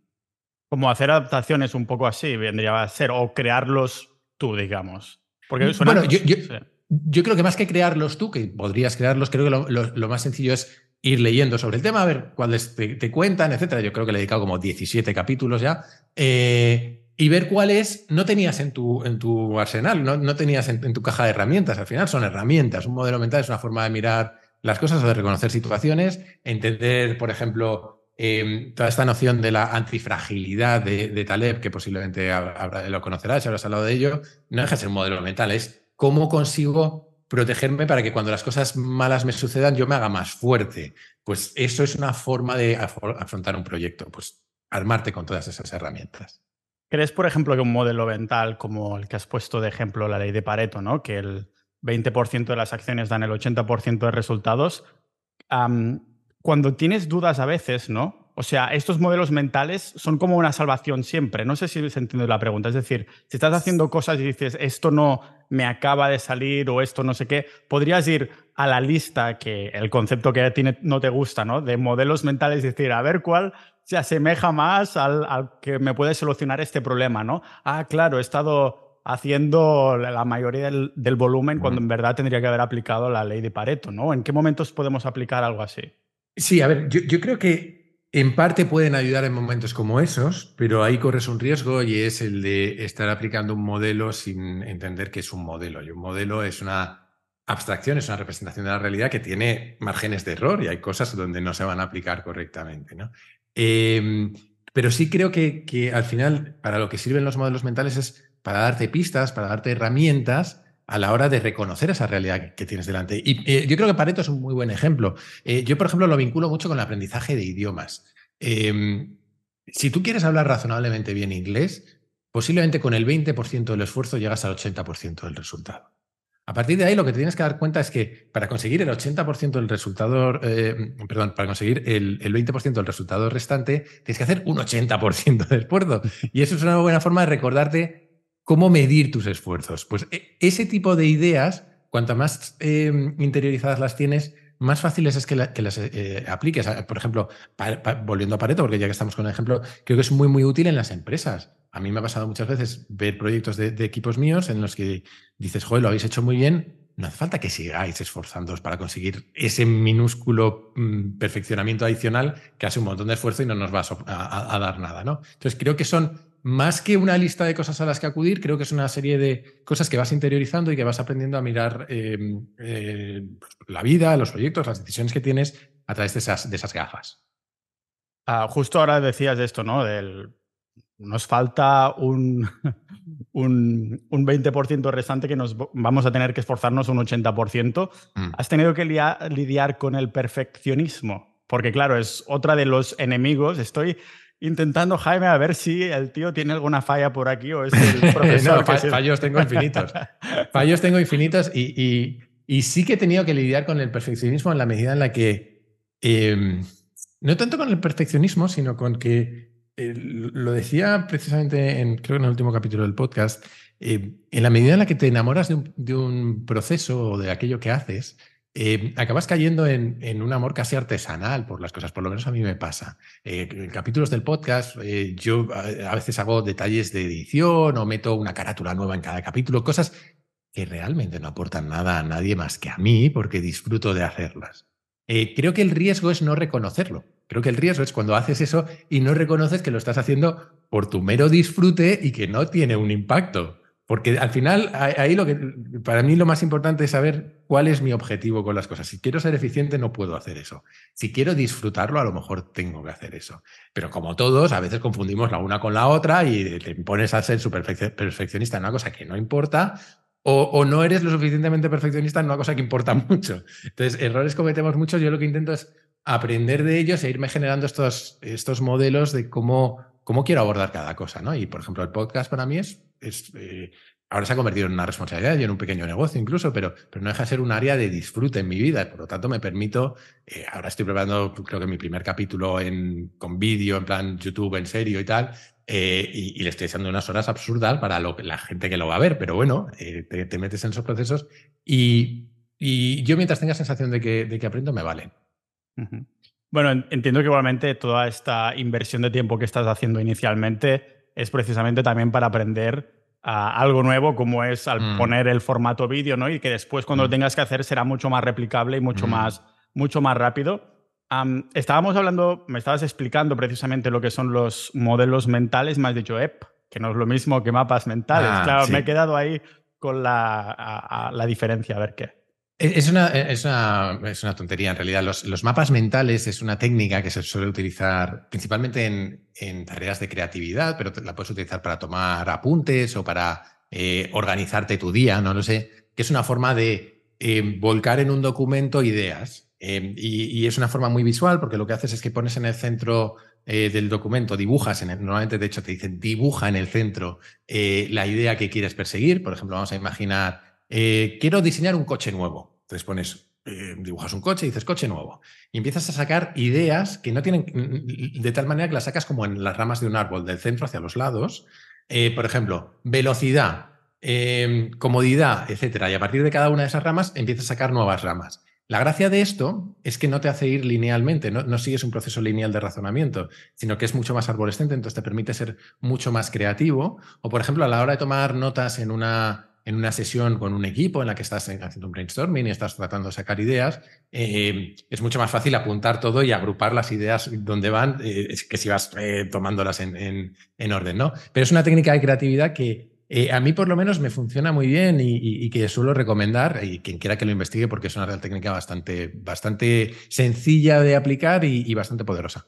Como hacer adaptaciones un poco así, vendría a ser, o crearlos tú, digamos. Porque mm, bueno, yo, creo que más que crearlos tú, que podrías crearlos, creo que lo, más sencillo es ir leyendo sobre el tema, a ver cuáles te, cuentan, etcétera. Yo creo que le he dedicado como 17 capítulos ya. Eh, y ver cuáles no tenías en tu, en tu arsenal, no, no tenías en, tu caja de herramientas. Al final son herramientas. Un modelo mental es una forma de mirar las cosas o de reconocer situaciones, entender, por ejemplo, em, toda esta noción de la antifragilidad de, Taleb, que posiblemente lo conocerás, habrás hablado de ello, no deja de ser un modelo mental, es cómo consigo protegerme para que cuando las cosas malas me sucedan yo me haga más fuerte. Pues eso es una forma de afrontar un proyecto, pues armarte con todas esas herramientas. ¿Crees, por ejemplo, que un modelo mental como el que has puesto de ejemplo, la ley de Pareto, ¿no? que el 20% de las acciones dan el 80% de resultados, cuando tienes dudas a veces, ¿no? O sea, estos modelos mentales son como una salvación siempre. No sé si se entiende la pregunta. Es decir, si estás haciendo cosas y dices, esto no me acaba de salir o esto no sé qué, podrías ir a la lista que el concepto que tiene no te gusta, ¿no? De modelos mentales y decir, a ver cuál se asemeja más al, que me puede solucionar este problema, ¿no? Ah, claro, he estado haciendo la mayoría del, volumen cuando en verdad tendría que haber aplicado la ley de Pareto, ¿no? ¿En qué momentos podemos aplicar algo así? Sí, a ver, yo, creo que en parte pueden ayudar en momentos como esos, pero ahí corres un riesgo y es el de estar aplicando un modelo sin entender que es un modelo. Y un modelo es una abstracción, es una representación de la realidad que tiene márgenes de error y hay cosas donde no se van a aplicar correctamente. ¿no? Em, pero sí creo que, al final, para lo que sirven los modelos mentales es para darte pistas, para darte herramientas a la hora de reconocer esa realidad que, tienes delante. Y eh, yo creo que Pareto es un muy buen ejemplo. Eh, yo, por ejemplo, lo vinculo mucho con el aprendizaje de idiomas. Em, si tú quieres hablar razonablemente bien inglés, posiblemente con el 20% del esfuerzo llegas al 80% del resultado. A partir de ahí, lo que te tienes que dar cuenta es que para conseguir el 80% del resultado, eh, perdón, para conseguir el, 20% del resultado restante, tienes que hacer un 80% de esfuerzo. Y eso es una buena forma de recordarte cómo medir tus esfuerzos. Pues e, ese tipo de ideas, cuanto más eh, interiorizadas las tienes, más fáciles es que, las eh, apliques. Por ejemplo, volviendo a Pareto, porque ya que estamos con el ejemplo, creo que es muy, muy útil en las empresas a mí me ha pasado muchas veces ver proyectos de, equipos míos en los que dices, joder, lo habéis hecho muy bien, no hace falta que sigáis esforzándoos para conseguir ese minúsculo mm, perfeccionamiento adicional que hace un montón de esfuerzo y no nos va a, dar nada, ¿no? Entonces creo que son más que una lista de cosas a las que acudir, creo que es una serie de cosas que vas interiorizando y que vas aprendiendo a mirar em, eh, la vida, los proyectos, las decisiones que tienes a través de esas, de esas gafas. Ah, justo ahora decías de esto, ¿no? Del, nos falta un, un, 20% restante que nos vamos a tener que esforzarnos un 80%. Mm. Has tenido que lidiar con el perfeccionismo, porque claro, es otra de los enemigos. Estoy intentando, Jaime, a ver si el tío tiene alguna falla por aquí o es el profesor. fallos tengo infinitos. fallos tengo infinitos y, sí que he tenido que lidiar con el perfeccionismo en la medida en la que, em, no tanto con el perfeccionismo, sino con que, eh, lo decía precisamente en, creo en el último capítulo del podcast, eh, en la medida en la que te enamoras de un, de un proceso o de aquello que haces, eh, acabas cayendo en, un amor casi artesanal por las cosas, por lo menos a mí me pasa. Eh, en capítulos del podcast eh, yo a, veces hago detalles de edición o meto una carátula nueva en cada capítulo, cosas que realmente no aportan nada a nadie más que a mí porque disfruto de hacerlas. creo que el riesgo es no reconocerlo. Creo que el riesgo es cuando haces eso y no reconoces que lo estás haciendo por tu mero disfrute y que no tiene un impacto. Porque al final, ahí lo que para mí lo más importante es saber cuál es mi objetivo con las cosas. Si quiero ser eficiente, no puedo hacer eso. Si quiero disfrutarlo, a lo mejor tengo que hacer eso. Pero como todos, a veces confundimos la una con la otra y te pones a ser su perfeccionista en una cosa que no importa. O, no eres lo suficientemente perfeccionista en una cosa que importa mucho. Entonces, errores cometemos muchos. Yo lo que intento es aprender de ellos e irme generando estos modelos de cómo, cómo quiero abordar cada cosa. ¿no? Y, por ejemplo, el podcast para mí es eh, ahora se ha convertido en una responsabilidad y en un pequeño negocio incluso, pero, no deja de ser un área de disfrute en mi vida. Por lo tanto, me permito, eh, ahora estoy preparando, creo que mi primer capítulo con vídeo, en plan YouTube, en serio y tal, eh, y, le estoy echando unas horas absurdas para la gente que lo va a ver, pero bueno, te, metes en esos procesos y, y, yo mientras tenga sensación de que, aprendo, me vale. Bueno, entiendo que igualmente toda esta inversión de tiempo que estás haciendo inicialmente es precisamente también para aprender algo nuevo como es al mm. poner el formato vídeo, ¿no? Y que después cuando lo mm. tengas que hacer será mucho más replicable y mucho, mm. más, mucho más rápido. estábamos hablando, me estabas explicando precisamente lo que son los modelos mentales, me has dicho EP, que no es lo mismo que mapas mentales. Ah, claro, me he quedado ahí con la, la diferencia, a ver qué. Es una, es, una, es una, tontería en realidad. Los, los, mapas mentales es una técnica que se suele utilizar principalmente en, en, tareas de creatividad, pero la puedes utilizar para tomar apuntes o para eh, organizarte tu día, no lo sé, que es una forma de eh, volcar en un documento ideas. Eh, y, y, es una forma muy visual porque lo que haces es que pones en el centro del documento, dibujas, en el, normalmente de hecho te dicen dibuja en el centro la idea que quieres perseguir. Por ejemplo, vamos a imaginar eh, quiero diseñar un coche nuevo. Entonces pones, eh, dibujas un coche y dices coche nuevo. Y empiezas a sacar ideas que no tienen, mm, de tal manera que las sacas como en las ramas de un árbol, del centro hacia los lados. Eh, por ejemplo, velocidad, em, comodidad, etcétera. Y a partir de cada una de esas ramas empiezas a sacar nuevas ramas. La gracia de esto es que no te hace ir linealmente, no, no, sigues un proceso lineal de razonamiento, sino que es mucho más arborescente, entonces te permite ser mucho más creativo. O, por ejemplo, a la hora de tomar notas en una, en una sesión con un equipo en la que estás haciendo un brainstorming y estás tratando de sacar ideas, eh, es mucho más fácil apuntar todo y agrupar las ideas donde van eh, que si vas eh, tomándolas en, en, orden, ¿no? Pero es una técnica de creatividad que a mí por lo menos me funciona muy bien y, que suelo recomendar y quien quiera que lo investigue porque es una técnica bastante, bastante sencilla de aplicar y, bastante poderosa.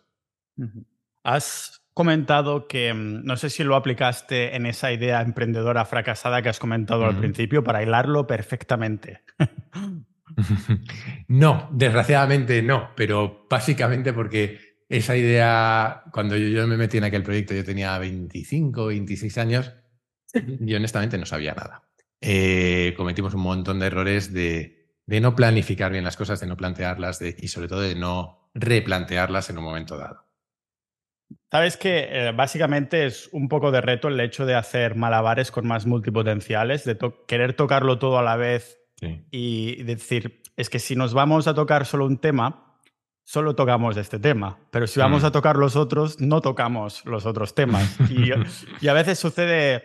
¿Has comentado que, mm, no sé si lo aplicaste en esa idea emprendedora fracasada que has comentado al principio, para hilarlo perfectamente. no, desgraciadamente no, pero básicamente porque esa idea, cuando yo, me metí en aquel proyecto, yo tenía 25, 26 años, y honestamente no sabía nada. Eh, cometimos un montón de errores de, no planificar bien las cosas, de no plantearlas y sobre todo de no replantearlas en un momento dado. Sabes que eh, básicamente es un poco de reto el hecho de hacer malabares con más multipotenciales, de querer tocarlo todo a la vez y decir, es que si nos vamos a tocar solo un tema, solo tocamos este tema, pero si vamos mm. a tocar los otros, no tocamos los otros temas. y, a veces sucede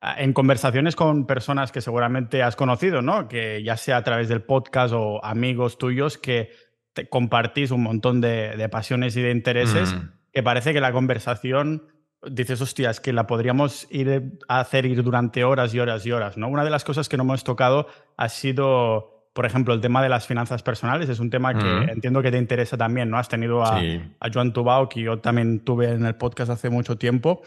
en conversaciones con personas que seguramente has conocido, ¿no? Que ya sea a través del podcast o amigos tuyos que te compartís un montón de, pasiones y de intereses, mm. Que parece que la conversación dices, hostia, es que la podríamos ir a hacer ir durante horas y horas y horas, ¿no? Una de las cosas que no hemos tocado ha sido, por ejemplo, el tema de las finanzas personales. Es un tema que mm. entiendo que te interesa también, ¿no? Has tenido a, a Joan Tubao, que yo también tuve en el podcast hace mucho tiempo,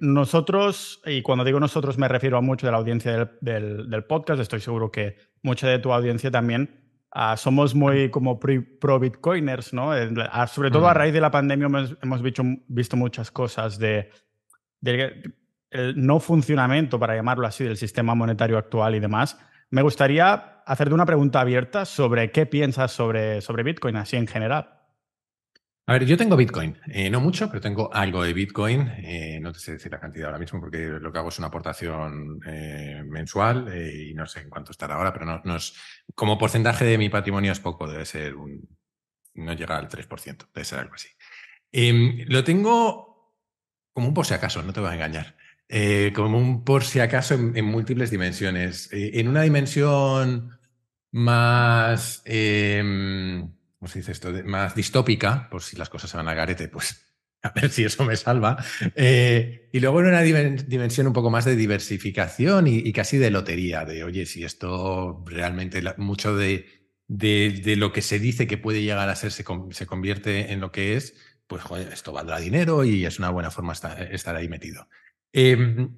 nosotros, y cuando digo nosotros me refiero a mucho de la audiencia del, podcast, estoy seguro que mucha de tu audiencia también, ah, somos muy como pro-bitcoiners, ¿no? Ah, sobre todo a raíz de la pandemia hemos, visto, muchas cosas de, el no funcionamiento, para llamarlo así, del sistema monetario actual y demás. Me gustaría hacerte una pregunta abierta sobre qué piensas sobre, sobre Bitcoin así en general. A ver, yo tengo Bitcoin, eh, no mucho, pero tengo algo de Bitcoin. Eh, no te sé decir la cantidad ahora mismo porque lo que hago es una aportación eh, mensual y no sé en cuánto estará ahora, pero no, es como porcentaje de mi patrimonio es poco, debe ser un no llega al 3%, debe ser algo así. Em, lo tengo como un por si acaso, no te voy a engañar. como un por si acaso en, en múltiples dimensiones. en una dimensión más em, ¿cómo se dice esto? más distópica, por si las cosas se van a garete, pues a ver si eso me salva. Eh, y luego en una dimensión un poco más de diversificación y, casi de lotería, de oye, si esto realmente, mucho de, de, lo que se dice que puede llegar a ser se, convierte en lo que es, pues esto valdrá dinero y es una buena forma estar, ahí metido. Em,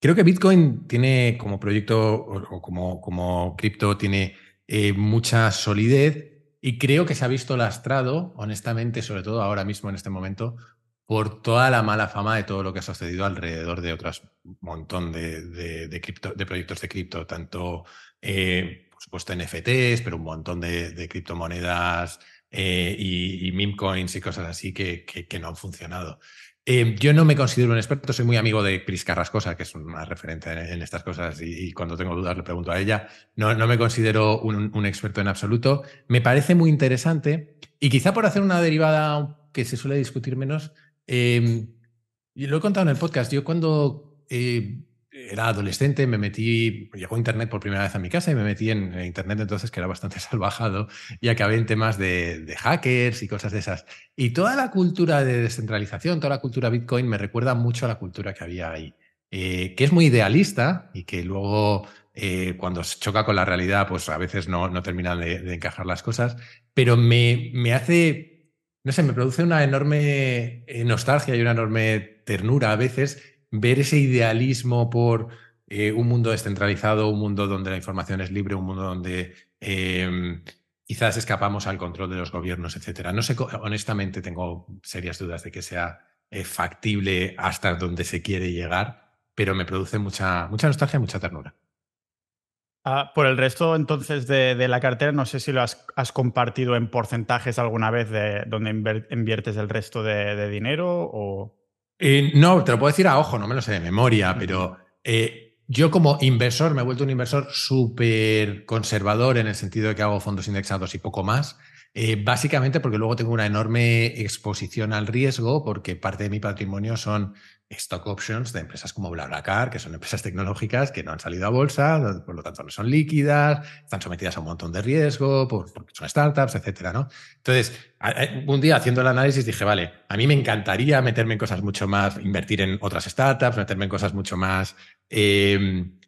creo que Bitcoin tiene como proyecto o, como, como cripto, tiene eh, mucha solidez y creo que se ha visto lastrado, honestamente, sobre todo ahora mismo en este momento, por toda la mala fama de todo lo que ha sucedido alrededor de otros montón de, de, de proyectos de cripto, tanto, eh, por supuesto, NFTs, pero un montón de, criptomonedas eh, y, y meme coins y cosas así que, que no han funcionado. Eh, yo no me considero un experto, soy muy amigo de Cris Carrascosa, que es una referente en, estas cosas y, cuando tengo dudas le pregunto a ella. No, me considero un, experto en absoluto. Me parece muy interesante y quizá por hacer una derivada que se suele discutir menos, y lo he contado en el podcast, yo cuando eh, era adolescente, me metí, llegó Internet por primera vez a mi casa y me metí en Internet entonces, que era bastante salvajado, y acabé en temas de, hackers y cosas de esas. Y toda la cultura de descentralización, toda la cultura Bitcoin me recuerda mucho a la cultura que había ahí, eh, que es muy idealista y que luego eh, cuando se choca con la realidad, pues a veces no, no terminan de, encajar las cosas, pero me, me hace, no sé, me produce una enorme eh, nostalgia y una enorme ternura a veces ver ese idealismo por eh, un mundo descentralizado, un mundo donde la información es libre, un mundo donde em, quizás escapamos al control de los gobiernos, etcétera. No sé, honestamente tengo serias dudas de que sea eh, factible hasta donde se quiere llegar, pero me produce mucha, mucha nostalgia, mucha ternura. Ah, por el resto, entonces, de, la cartera, no sé si lo has, compartido en porcentajes alguna vez de donde inviertes el resto de dinero o... Eh, no, te lo puedo decir a ojo, no me lo sé de memoria, pero eh, yo como inversor me he vuelto un inversor súper conservador en el sentido de que hago fondos indexados y poco más. Eh, básicamente porque luego tengo una enorme exposición al riesgo, porque parte de mi patrimonio son stock options de empresas como BlaBlaCar, que son empresas tecnológicas que no han salido a bolsa, por lo tanto no son líquidas, están sometidas a un montón de riesgo, porque son startups, etcétera, ¿no? Entonces, un día haciendo el análisis dije, vale, a mí me encantaría meterme en cosas mucho más, invertir en otras startups, meterme en cosas mucho más em,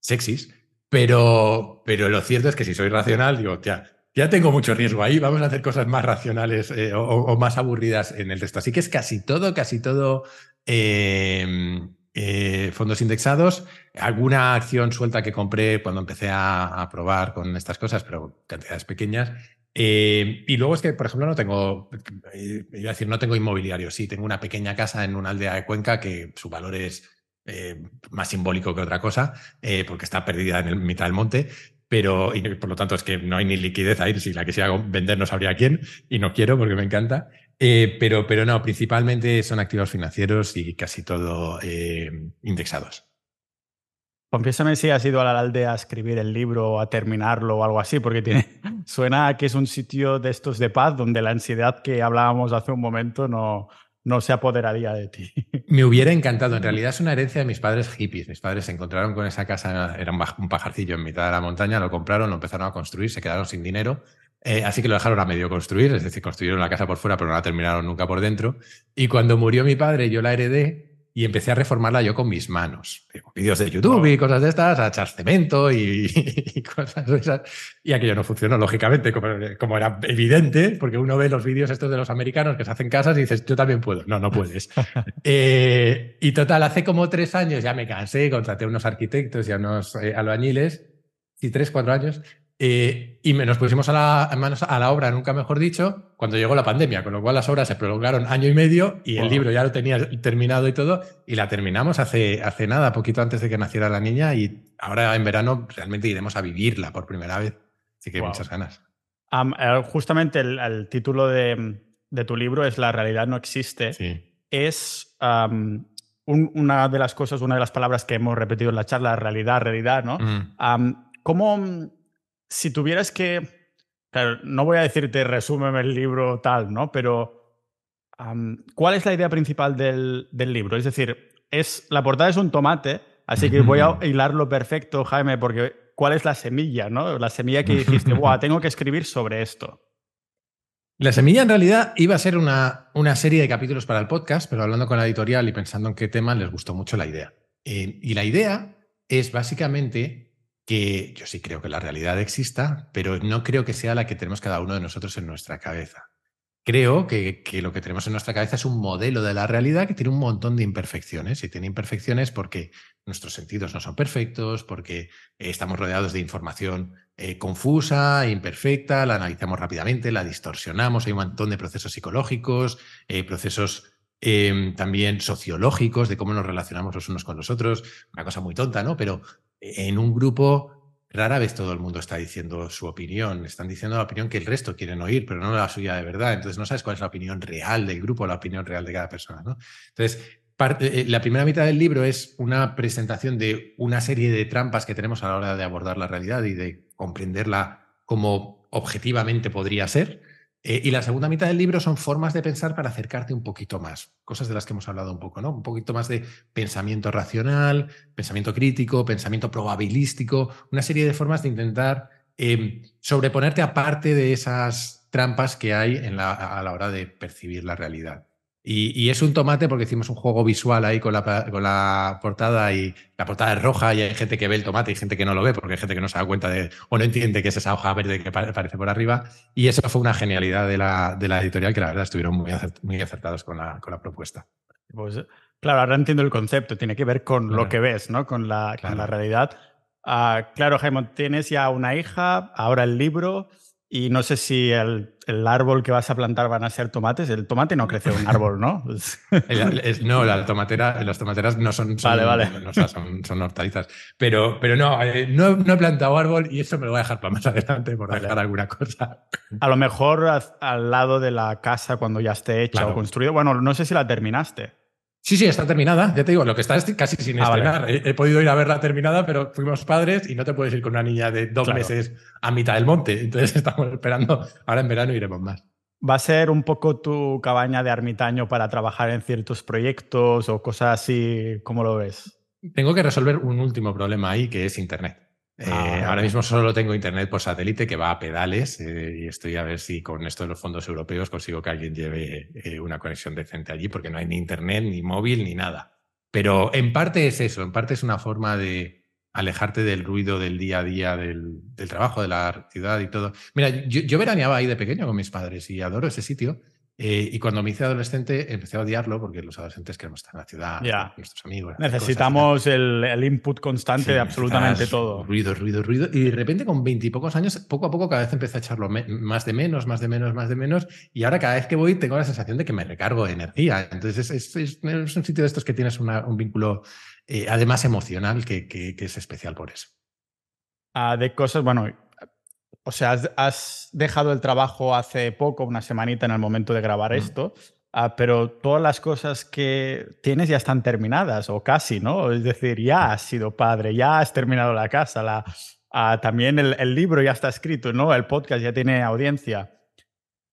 sexys, pero, pero lo cierto es que si soy racional, digo, ya, ya tengo mucho riesgo ahí, vamos a hacer cosas más racionales eh, o, más aburridas en el resto. Así que es casi todo, casi todo Em, eh, fondos indexados, alguna acción suelta que compré cuando empecé a, probar con estas cosas, pero cantidades pequeñas. Eh, y luego es que, por ejemplo, no tengo, eh, iba decir, no tengo inmobiliario. Sí, tengo una pequeña casa en una aldea de Cuenca que su valor es más simbólico que otra cosa, porque está perdida en el mitad del monte, pero y por lo tanto es que no hay ni liquidez ahí. Si la quisiera vender no sabría quién y no quiero porque me encanta. Eh, pero, pero no, principalmente son activos financieros y casi todo eh, indexados. Confiésame si has ido a la aldea a escribir el libro o a terminarlo o algo así, porque tiene, suena que es un sitio de estos de paz donde la ansiedad que hablábamos hace un momento no, no se apoderaría de ti. Me hubiera encantado. En realidad es una herencia de mis padres hippies. Mis padres se encontraron con esa casa, era un pajarcillo en mitad de la montaña, lo compraron, lo empezaron a construir, se quedaron sin dinero. Eh, así que lo dejaron a medio construir, es decir, construyeron la casa por fuera, pero no la terminaron nunca por dentro. Y cuando murió mi padre, yo la heredé y empecé a reformarla yo con mis manos. Vídeos de YouTube y cosas de estas, a echar cemento y, cosas de esas. Y aquello no funcionó, lógicamente, como, era evidente, porque uno ve los vídeos estos de los americanos que se hacen casas y dices, yo también puedo. No, no puedes. Eh, y total, hace como tres años ya me cansé, contraté a unos arquitectos y a unos eh, albañiles, y tres, cuatro años, eh, y nos pusimos a la, a la obra, nunca mejor dicho, cuando llegó la pandemia, con lo cual las obras se prolongaron año y medio y el libro ya lo tenía terminado y todo, y la terminamos hace, hace nada, poquito antes de que naciera la niña, y ahora en verano realmente iremos a vivirla por primera vez. Así que muchas ganas. Eh, justamente el, título de, tu libro es La realidad no existe. Sí. Es una de las cosas, una de las palabras que hemos repetido en la charla, realidad, realidad, ¿no? Mm. ¿Cómo si tuvieras que, no voy a decirte resúmeme el libro tal, ¿no? Pero ¿cuál es la idea principal del, libro? Es decir, es, la portada es un tomate, así que voy a hilarlo perfecto, Jaime, porque ¿cuál es la semilla, no? La semilla que dijiste, Buah, tengo que escribir sobre esto. La semilla en realidad iba a ser una, una, serie de capítulos para el podcast, pero hablando con la editorial y pensando en qué tema les gustó mucho la idea. Eh, y la idea es básicamente que yo sí creo que la realidad exista, pero no creo que sea la que tenemos cada uno de nosotros en nuestra cabeza. Creo que, lo que tenemos en nuestra cabeza es un modelo de la realidad que tiene un montón de imperfecciones. Y tiene imperfecciones porque nuestros sentidos no son perfectos, porque estamos rodeados de información eh, confusa, imperfecta, la analizamos rápidamente, la distorsionamos, hay un montón de procesos psicológicos, eh, procesos em, también sociológicos de cómo nos relacionamos los unos con los otros. Una cosa muy tonta, ¿no? Pero en un grupo rara vez todo el mundo está diciendo su opinión, están diciendo la opinión que el resto quieren oír, pero no la suya de verdad. Entonces no sabes cuál es la opinión real del grupo, la opinión real de cada persona. ¿no? Entonces, eh, la primera mitad del libro es una presentación de una serie de trampas que tenemos a la hora de abordar la realidad y de comprenderla como objetivamente podría ser. Eh, y la segunda mitad del libro son formas de pensar para acercarte un poquito más, cosas de las que hemos hablado un poco, ¿no? Un poquito más de pensamiento racional, pensamiento crítico, pensamiento probabilístico, una serie de formas de intentar em, sobreponerte aparte de esas trampas que hay a la hora de percibir la realidad. Y, es un tomate porque hicimos un juego visual ahí con la, con la, portada y la portada es roja y hay gente que ve el tomate y gente que no lo ve porque hay gente que no se da cuenta de o no entiende que es esa hoja verde que aparece por arriba. Y eso fue una genialidad de la, de la editorial que la verdad estuvieron muy, muy acertados con la, con la propuesta. Pues claro, ahora entiendo el concepto, tiene que ver con lo que ves, ¿no? Con la, con la realidad. Ah, claro, Jaime, tienes ya una hija, ahora el libro. Y no sé si el, árbol que vas a plantar van a ser tomates. El tomate no crece un árbol, ¿no? no, la tomatera, las tomateras no son, son, hortalizas. Pero, pero no, eh, no, he plantado árbol y eso me lo voy a dejar para más adelante por dejar alguna cosa. A lo mejor al lado de la casa cuando ya esté hecha o construida. Bueno, no sé si la terminaste. Sí, sí, está terminada. Ya te digo, lo que está es casi sin ah, estrenar. He, podido ir a verla terminada, pero fuimos padres y no te puedes ir con una niña de dos meses a mitad del monte. Entonces estamos esperando. Ahora en verano iremos más. ¿Va a ser un poco tu cabaña de ermitaño para trabajar en ciertos proyectos o cosas así? ¿Cómo lo ves? Tengo que resolver un último problema ahí, que es Internet. Ah, eh, ahora mismo solo tengo internet por satélite que va a pedales eh, y estoy a ver si con esto de los fondos europeos consigo que alguien lleve eh, una conexión decente allí porque no hay ni internet, ni móvil, ni nada. Pero en parte es eso, en parte es una forma de alejarte del ruido del día a día, del, trabajo, de la ciudad y todo. Mira, yo, yo, veraneaba ahí de pequeño con mis padres y adoro ese sitio. Eh, y cuando me hice adolescente empecé a odiarlo porque los adolescentes queremos estar en la ciudad, nuestros amigos. Necesitamos el, input constante de absolutamente todo. Ruido, ruido, ruido. Y de repente con veintipocos años, poco a poco cada vez empecé a echarlo más de menos, más de menos, más de menos. Y ahora cada vez que voy tengo la sensación de que me recargo de energía. Entonces es, un sitio de estos que tienes un vínculo eh, además emocional que, que, es especial por eso. Ah, de cosas, bueno, o sea, has, dejado el trabajo hace poco, una semanita en el momento de grabar esto, ah, pero todas las cosas que tienes ya están terminadas o casi, ¿no? Es decir, ya has sido padre, ya has terminado la casa, la, ah, también el, libro ya está escrito, ¿no? El podcast ya tiene audiencia.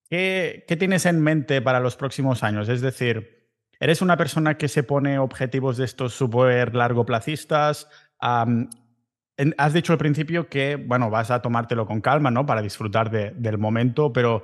¿Qué, ¿Qué tienes en mente para los próximos años? Es decir, ¿Eres una persona que se pone objetivos de estos súper largoplacistas? Has dicho al principio que, bueno, vas a tomártelo con calma, ¿no? Para disfrutar del momento, pero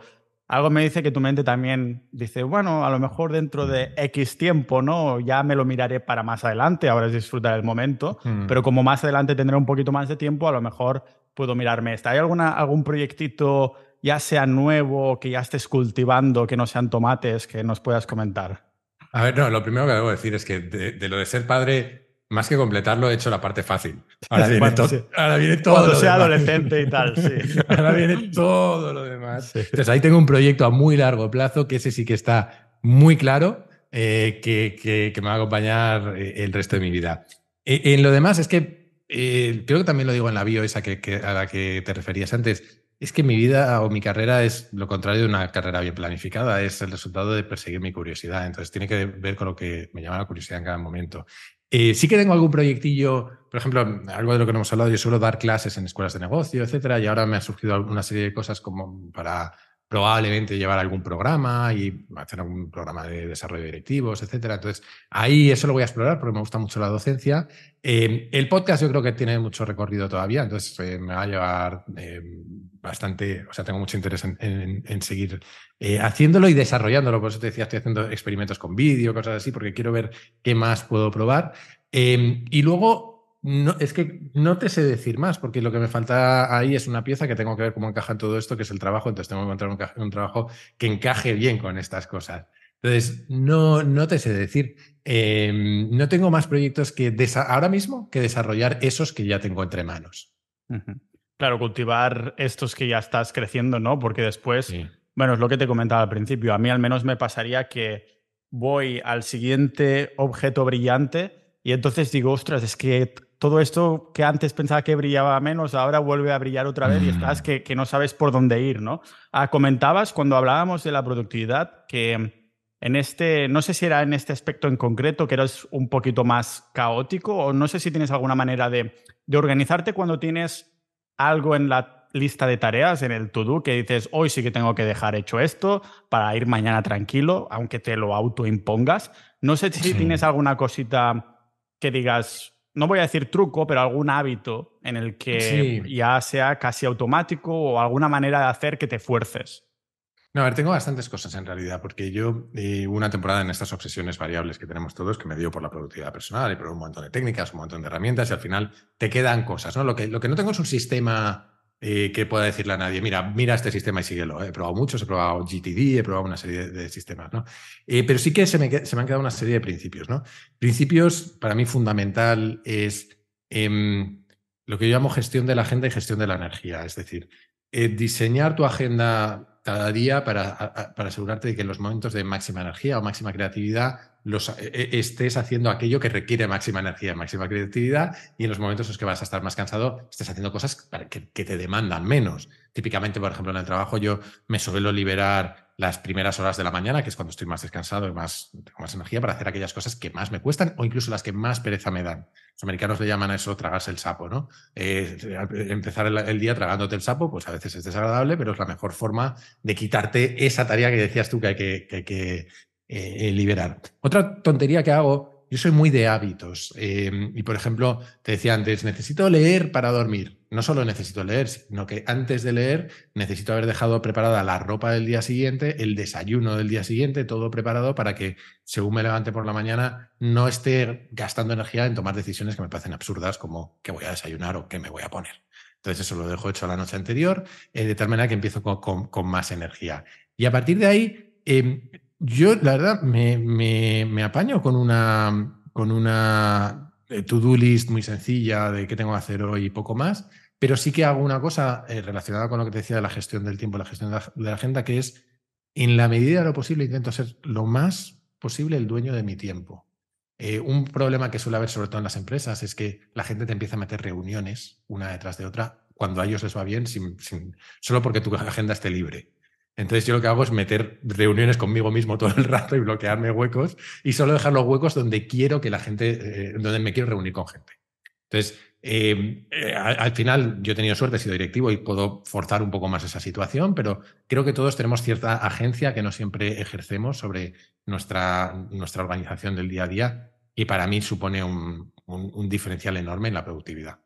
algo me dice que tu mente también dice, bueno, a lo mejor dentro de X tiempo, ¿no? Ya me lo miraré para más adelante, ahora es disfrutar el momento, mm. pero como más adelante tendré un poquito más de tiempo, a lo mejor puedo mirarme esta. ¿Hay alguna, algún proyectito, ya sea nuevo, que ya estés cultivando, que no sean tomates, que nos puedas comentar? A ver, no, lo primero que debo decir es que de lo de ser padre más que completarlo, he hecho la parte fácil. Ahora viene, ahora viene todo. Cuando sea adolescente y tal, sí. ahora viene todo lo demás. Entonces ahí tengo un proyecto a muy largo plazo, que ese sí que está muy claro, eh, que, me va a acompañar eh, el resto de mi vida. E, en lo demás es que eh, creo que también lo digo en la bio esa que, a la que te referías antes. Es que mi vida o mi carrera es lo contrario de una carrera bien planificada, es el resultado de perseguir mi curiosidad. Entonces tiene que ver con lo que me llama la curiosidad en cada momento. Eh, sí que tengo algún proyectillo, por ejemplo, algo de lo que no hemos hablado, yo suelo dar clases en escuelas de negocio, etcétera, y ahora me ha surgido una serie de cosas como para probablemente llevar algún programa y hacer algún programa de desarrollo de directivos, etcétera. Entonces, ahí eso lo voy a explorar porque me gusta mucho la docencia. Eh, el podcast yo creo que tiene mucho recorrido todavía, entonces eh, me va a llevar bastante, o sea, tengo mucho interés en, seguir eh, haciéndolo y desarrollándolo. Por eso te decía, estoy haciendo experimentos con vídeo, cosas así, porque quiero ver qué más puedo probar. Em, y luego, no, es que no te sé decir más, porque lo que me falta ahí es una pieza que tengo que ver cómo encaja en todo esto, que es el trabajo. Entonces tengo que encontrar un, trabajo que encaje bien con estas cosas. Entonces, no, no te sé decir. Em, no tengo más proyectos que ahora mismo que desarrollar esos que ya tengo entre manos. Claro, cultivar estos que ya estás creciendo, ¿no? Porque después, bueno, es lo que te comentaba al principio, a mí al menos me pasaría que voy al siguiente objeto brillante y entonces digo, ostras, es que todo esto que antes pensaba que brillaba menos, ahora vuelve a brillar otra vez y estás que, que, no sabes por dónde ir, ¿no? Ah, comentabas cuando hablábamos de la productividad que en este, no sé si era en este aspecto en concreto, que eras un poquito más caótico o no sé si tienes alguna manera de, de organizarte cuando tienes algo en la lista de tareas, en el to-do, que dices, hoy sí que tengo que dejar hecho esto para ir mañana tranquilo, aunque te lo autoimpongas. No sé si tienes alguna cosita que digas, no voy a decir truco, pero algún hábito en el que ya sea casi automático o alguna manera de hacer que te fuerces. No, a ver, tengo bastantes cosas en realidad, porque yo eh, una temporada en estas obsesiones variables que tenemos todos, que me dio por la productividad personal y por un montón de técnicas, un montón de herramientas, y al final te quedan cosas, ¿no? Lo que, lo que no tengo es un sistema eh, que pueda decirle a nadie, mira, mira este sistema y síguelo. He probado muchos, he probado GTD, he probado una serie de, sistemas, ¿no? Eh, pero sí que se me, se me, han quedado una serie de principios, ¿no? Principios, para mí, fundamental es em, lo que yo llamo gestión de la agenda y gestión de la energía, es decir, diseñar tu agenda cada día para, para, asegurarte de que en los momentos de máxima energía o máxima creatividad los, e, e, estés haciendo aquello que requiere máxima energía, máxima creatividad y en los momentos en los que vas a estar más cansado estés haciendo cosas que, que te demandan menos. Típicamente, por ejemplo, en el trabajo yo me suelo liberar las primeras horas de la mañana, que es cuando estoy más descansado y más, tengo más energía para hacer aquellas cosas que más me cuestan o incluso las que más pereza me dan. Los americanos le llaman a eso tragarse el sapo, ¿no? Empezar el, día tragándote el sapo, pues a veces es desagradable, pero es la mejor forma de quitarte esa tarea que decías tú que hay que eh, liberar. Otra tontería que hago yo soy muy de hábitos. Eh, y por ejemplo, te decía antes, necesito leer para dormir. No solo necesito leer, sino que antes de leer necesito haber dejado preparada la ropa del día siguiente, el desayuno del día siguiente, todo preparado para que según me levante por la mañana no esté gastando energía en tomar decisiones que me parecen absurdas como qué voy a desayunar o qué me voy a poner. Entonces eso lo dejo hecho la noche anterior, eh, de tal manera que empiezo con, más energía. Y a partir de ahí, em, yo, la verdad, me, me, apaño con una, con una to-do list muy sencilla de qué tengo que hacer hoy y poco más, pero sí que hago una cosa eh, relacionada con lo que te decía de la gestión del tiempo, la gestión de la, agenda, que es, en la medida de lo posible, intento ser lo más posible el dueño de mi tiempo. Eh, un problema que suele haber, sobre todo en las empresas, es que la gente te empieza a meter reuniones una detrás de otra cuando a ellos les va bien, solo porque tu agenda esté libre. Entonces yo lo que hago es meter reuniones conmigo mismo todo el rato y bloquearme huecos y solo dejar los huecos donde quiero que la gente, eh, donde me quiero reunir con gente. Entonces, eh, eh, al, final yo he tenido suerte, he sido directivo y puedo forzar un poco más esa situación, pero creo que todos tenemos cierta agencia que no siempre ejercemos sobre nuestra, nuestra organización del día a día y para mí supone un, diferencial enorme en la productividad.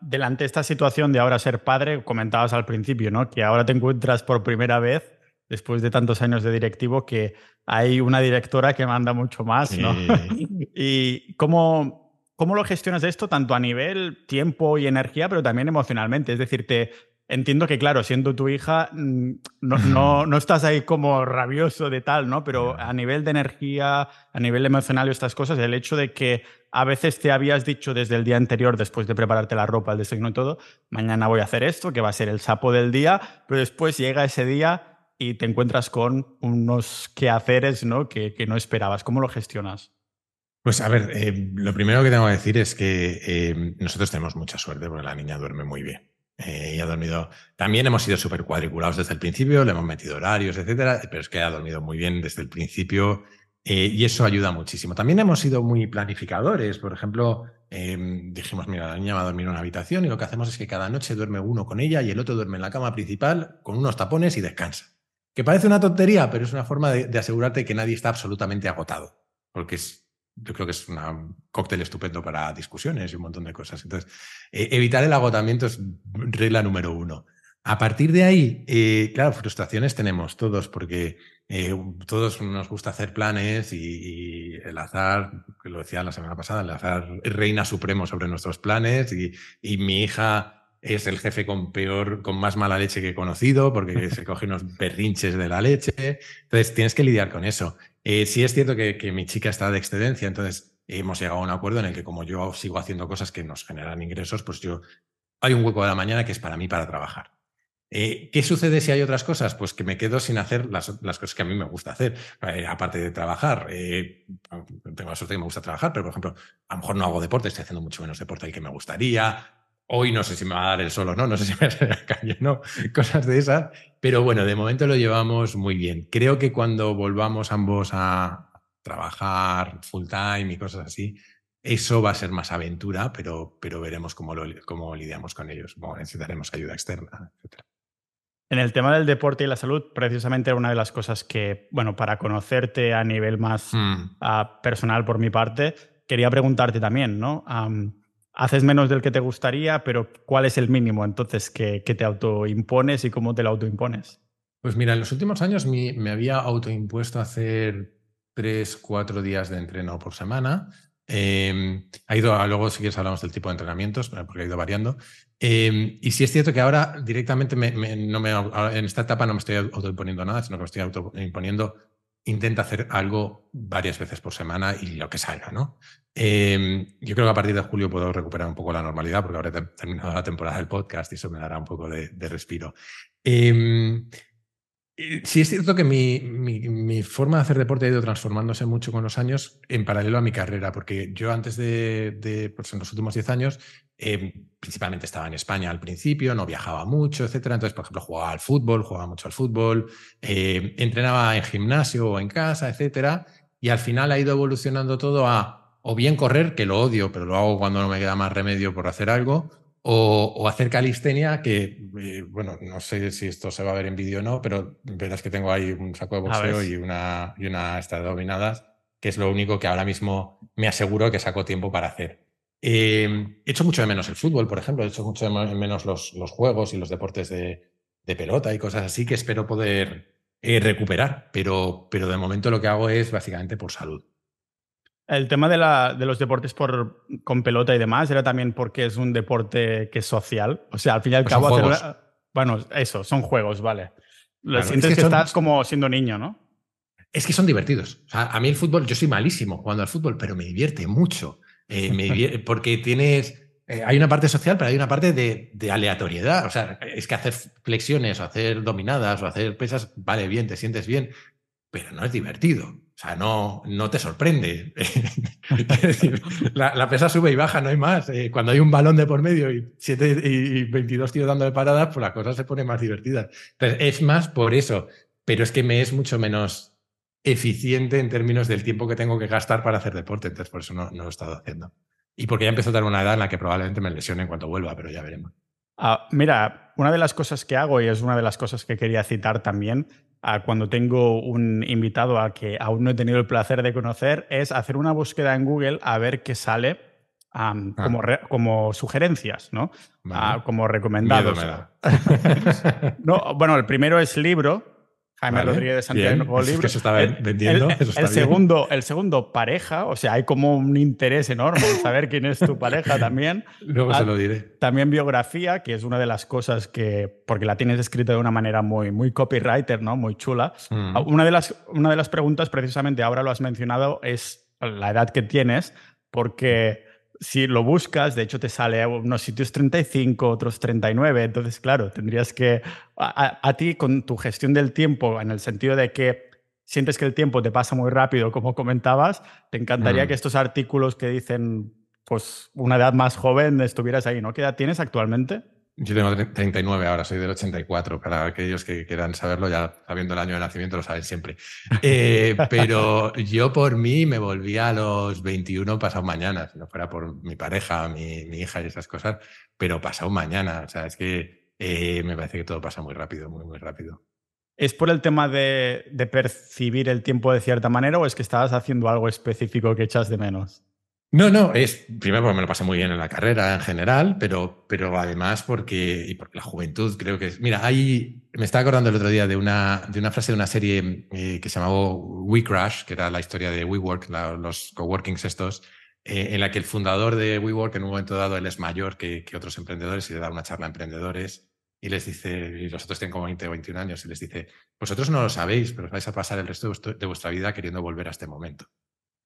Delante de esta situación de ahora ser padre, comentabas al principio, ¿no? Que ahora te encuentras por primera vez, después de tantos años de directivo, que hay una directora que manda mucho más, ¿no? ¿Y cómo, ¿Cómo lo gestionas esto tanto a nivel tiempo y energía, pero también emocionalmente? Es decir, te, entiendo que, claro, siendo tu hija, mm, no, no, estás ahí como rabioso de tal, ¿no? Pero a nivel de energía, a nivel emocional y estas cosas, el hecho de que a veces te habías dicho desde el día anterior, después de prepararte la ropa, el desayuno y todo, mañana voy a hacer esto, que va a ser el sapo del día, pero después llega ese día y te encuentras con unos quehaceres ¿no? Que, que no esperabas. ¿Cómo lo gestionas? Pues a ver, eh, lo primero que tengo que decir es que eh, nosotros tenemos mucha suerte porque la niña duerme muy bien. Eh, y ha dormido. También hemos sido súper cuadriculados desde el principio, le hemos metido horarios, etcétera, pero es que ha dormido muy bien desde el principio y eso ayuda muchísimo. También hemos sido muy planificadores. Por ejemplo, dijimos, mira, la niña va a dormir en una habitación y lo que hacemos es que cada noche duerme uno con ella y el otro duerme en la cama principal con unos tapones y descansa. Que parece una tontería, pero es una forma de, de asegurarte que nadie está absolutamente agotado. Porque es, yo creo que es un cóctel estupendo para discusiones y un montón de cosas. Entonces, eh, evitar el agotamiento es regla número uno. A partir de ahí, eh, claro, frustraciones tenemos todos, porque eh, todos nos gusta hacer planes y, el azar, que lo decía la semana pasada, el azar reina supremo sobre nuestros planes y, y mi hija es el jefe con peor, con más mala leche que he conocido, porque se coge unos berrinches de la leche. Entonces, tienes que lidiar con eso. Eh, sí es cierto que, mi chica está de excedencia, entonces hemos llegado a un acuerdo en el que como yo sigo haciendo cosas que nos generan ingresos, pues yo hay un hueco de la mañana que es para mí para trabajar. Eh, ¿Qué sucede si hay otras cosas? Pues que me quedo sin hacer las, cosas que a mí me gusta hacer, eh, aparte de trabajar. tengo la suerte que me gusta trabajar, pero por ejemplo, a lo mejor no hago deporte, estoy haciendo mucho menos deporte del que me gustaría. Hoy no sé si me va a dar el sol o no, no sé si me va a salir a la calle no, cosas de esas. Pero bueno, de momento lo llevamos muy bien. Creo que cuando volvamos ambos a trabajar full time y cosas así, eso va a ser más aventura, pero, pero veremos cómo, lo, cómo lidiamos con ellos. necesitaremos ayuda externa, etc. En el tema del deporte y la salud, precisamente era una de las cosas que, bueno, para conocerte a nivel más mm. personal por mi parte, quería preguntarte también, ¿no? Haces menos del que te gustaría, pero ¿cuál es el mínimo entonces que, te autoimpones y cómo te lo autoimpones? Pues mira, en los últimos años me, había autoimpuesto hacer tres, cuatro días de entreno por semana. Em, ha ido, luego si quieres hablamos del tipo de entrenamientos, porque ha ido variando. Em, y sí es cierto que ahora directamente no me, en esta etapa no me estoy autoimponiendo nada, sino que me estoy autoimponiendo intenta hacer algo varias veces por semana y lo que salga, ¿no? Em, yo creo que a partir de julio puedo recuperar un poco la normalidad porque ahora terminado la temporada del podcast y eso me dará un poco de, respiro. Em, sí es cierto que mi, forma de hacer deporte ha ido transformándose mucho con los años en paralelo a mi carrera, porque yo antes de, pues en los últimos 10 años, em, principalmente estaba en España al principio, no viajaba mucho, etcétera. Entonces, por ejemplo, jugaba al fútbol, jugaba mucho al fútbol, entrenaba en gimnasio o en casa, etcétera. Y al final ha ido evolucionando todo a o bien correr, que lo odio, pero lo hago cuando no me queda más remedio por hacer algo, o, hacer calistenia, que, eh, bueno, no sé si esto se va a ver en vídeo o no, pero verás que tengo ahí un saco de boxeo y una, y una esta de dominadas, que es lo único que ahora mismo me aseguro que saco tiempo para hacer. Eh, he hecho mucho de menos el fútbol, por ejemplo, he hecho mucho de menos los, los juegos y los deportes de, de, pelota y cosas así que espero poder eh, recuperar, pero, pero de momento lo que hago es básicamente por salud. El tema de, la, de los deportes por, con pelota y demás era también porque es un deporte que es social. O sea, al fin y al pues cabo, bueno, eso, son juegos, vale. Lo sientes que, estás como siendo niño, ¿no? Es que son divertidos. O sea, a mí el fútbol, yo soy malísimo jugando al fútbol, pero me divierte mucho. Eh, porque tienes. Eh, hay una parte social, pero hay una parte de, de, aleatoriedad. O sea, es que hacer flexiones o hacer dominadas o hacer pesas, vale bien, te sientes bien, pero no es divertido. O sea, no, no te sorprende. la, pesa sube y baja, no hay más. Eh, cuando hay un balón de por medio y, siete, y 22 tíos dándole paradas, pues la cosa se pone más divertida. Entonces, es más por eso. Pero es que me es mucho menos eficiente en términos del tiempo que tengo que gastar para hacer deporte. Entonces, por eso no, no lo he estado haciendo. y porque ya empezó a tener una edad en la que probablemente me lesione en cuanto vuelva, pero ya veremos. Ah, mira, una de las cosas que hago, y es una de las cosas que quería citar también, ah, cuando tengo un invitado a que aún no he tenido el placer de conocer, es hacer una búsqueda en Google a ver qué sale ah. como, como, sugerencias, ¿no? como recomendados. no, bueno, el primero es libro, Jaime Rodríguez de Santiago Es que estaba vendiendo. El, segundo, el segundo, pareja. O sea, hay como un interés enorme en saber quién es tu pareja también. Luego se lo diré. También biografía, que es una de las cosas que. Porque la tienes escrita de una manera muy, muy copywriter, ¿no? Muy chula. Mm. Una, de las, una de las preguntas, precisamente ahora lo has mencionado, es la edad que tienes, porque si lo buscas, de hecho te sale a unos sitios 35, otros 39, entonces claro, tendrías que, a, ti con tu gestión del tiempo, en el sentido de que sientes que el tiempo te pasa muy rápido, como comentabas, te encantaría mm. que estos artículos que dicen, pues, una edad más joven estuvieras ahí, ¿no? ¿Qué edad tienes actualmente? Yo tengo 39 ahora, soy del 84. Para aquellos que quieran saberlo, ya sabiendo el año de nacimiento lo saben siempre. Eh, pero yo por mí me volví a los 21 pasado mañana, si no fuera por mi pareja, mi, mi hija y esas cosas, pero pasado mañana. O sea, es que eh, me parece que todo pasa muy rápido, muy, muy rápido. ¿Es por el tema de, de percibir el tiempo de cierta manera o es que estabas haciendo algo específico que echas de menos? No, no, es primero porque me lo pasé muy bien en la carrera en general, pero, pero además porque, y porque la juventud creo que es. Mira, hay, me estaba acordando el otro día de una, de una frase de una serie eh, que se llamaba We Crash, que era la historia de WeWork, los coworkings estos, eh, en la que el fundador de WeWork en un momento dado él es mayor que, otros emprendedores y le da una charla a emprendedores y les dice, y los otros tienen como 20 o 21 años, y les dice, vosotros no lo sabéis, pero vais a pasar el resto de vuestra vida queriendo volver a este momento,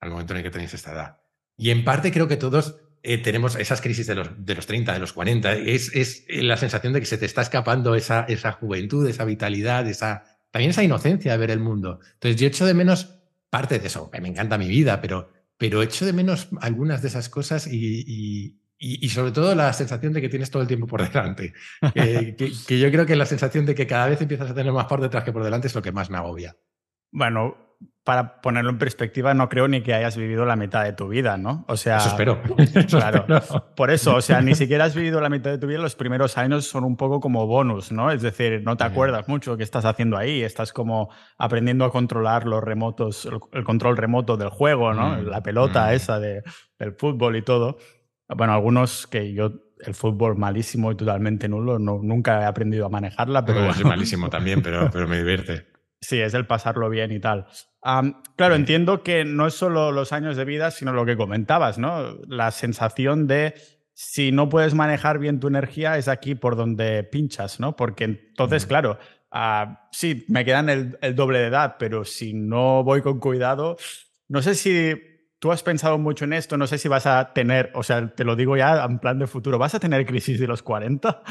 al momento en el que tenéis esta edad. Y en parte creo que todos eh, tenemos esas crisis de los, de los 30, de los 40. Es, es la sensación de que se te está escapando esa, esa juventud, esa vitalidad, esa, también esa inocencia de ver el mundo. Entonces yo echo de menos parte de eso. Me encanta mi vida, pero, pero echo de menos algunas de esas cosas y, y, sobre todo la sensación de que tienes todo el tiempo por delante. que, que, yo creo que la sensación de que cada vez empiezas a tener más por detrás que por delante es lo que más me agobia. Bueno, para ponerlo en perspectiva, no creo ni que hayas vivido la mitad de tu vida, ¿no? O sea, eso espero. claro. Por eso, o sea, ni siquiera has vivido la mitad de tu vida. Los primeros años son un poco como bonus, ¿no? Es decir, no te acuerdas mucho qué estás haciendo ahí. Estás como aprendiendo a controlar los remotos, el, control remoto del juego, ¿no? Mm, la pelota mm. esa de, del fútbol y todo. Bueno, algunos que yo el fútbol malísimo y totalmente nulo, no, nunca he aprendido a manejarla, pero... es malísimo también, pero, pero me divierte. Sí, es el pasarlo bien y tal. claro, entiendo que no es solo los años de vida, sino lo que comentabas, ¿no? La sensación de si no puedes manejar bien tu energía es aquí por donde pinchas, ¿no? Porque entonces, claro, ah, sí, me quedan el, el, doble de edad, pero si no voy con cuidado, no sé si tú has pensado mucho en esto, no sé si vas a tener, o sea, te lo digo ya en plan de futuro, ¿vas a tener crisis de los 40?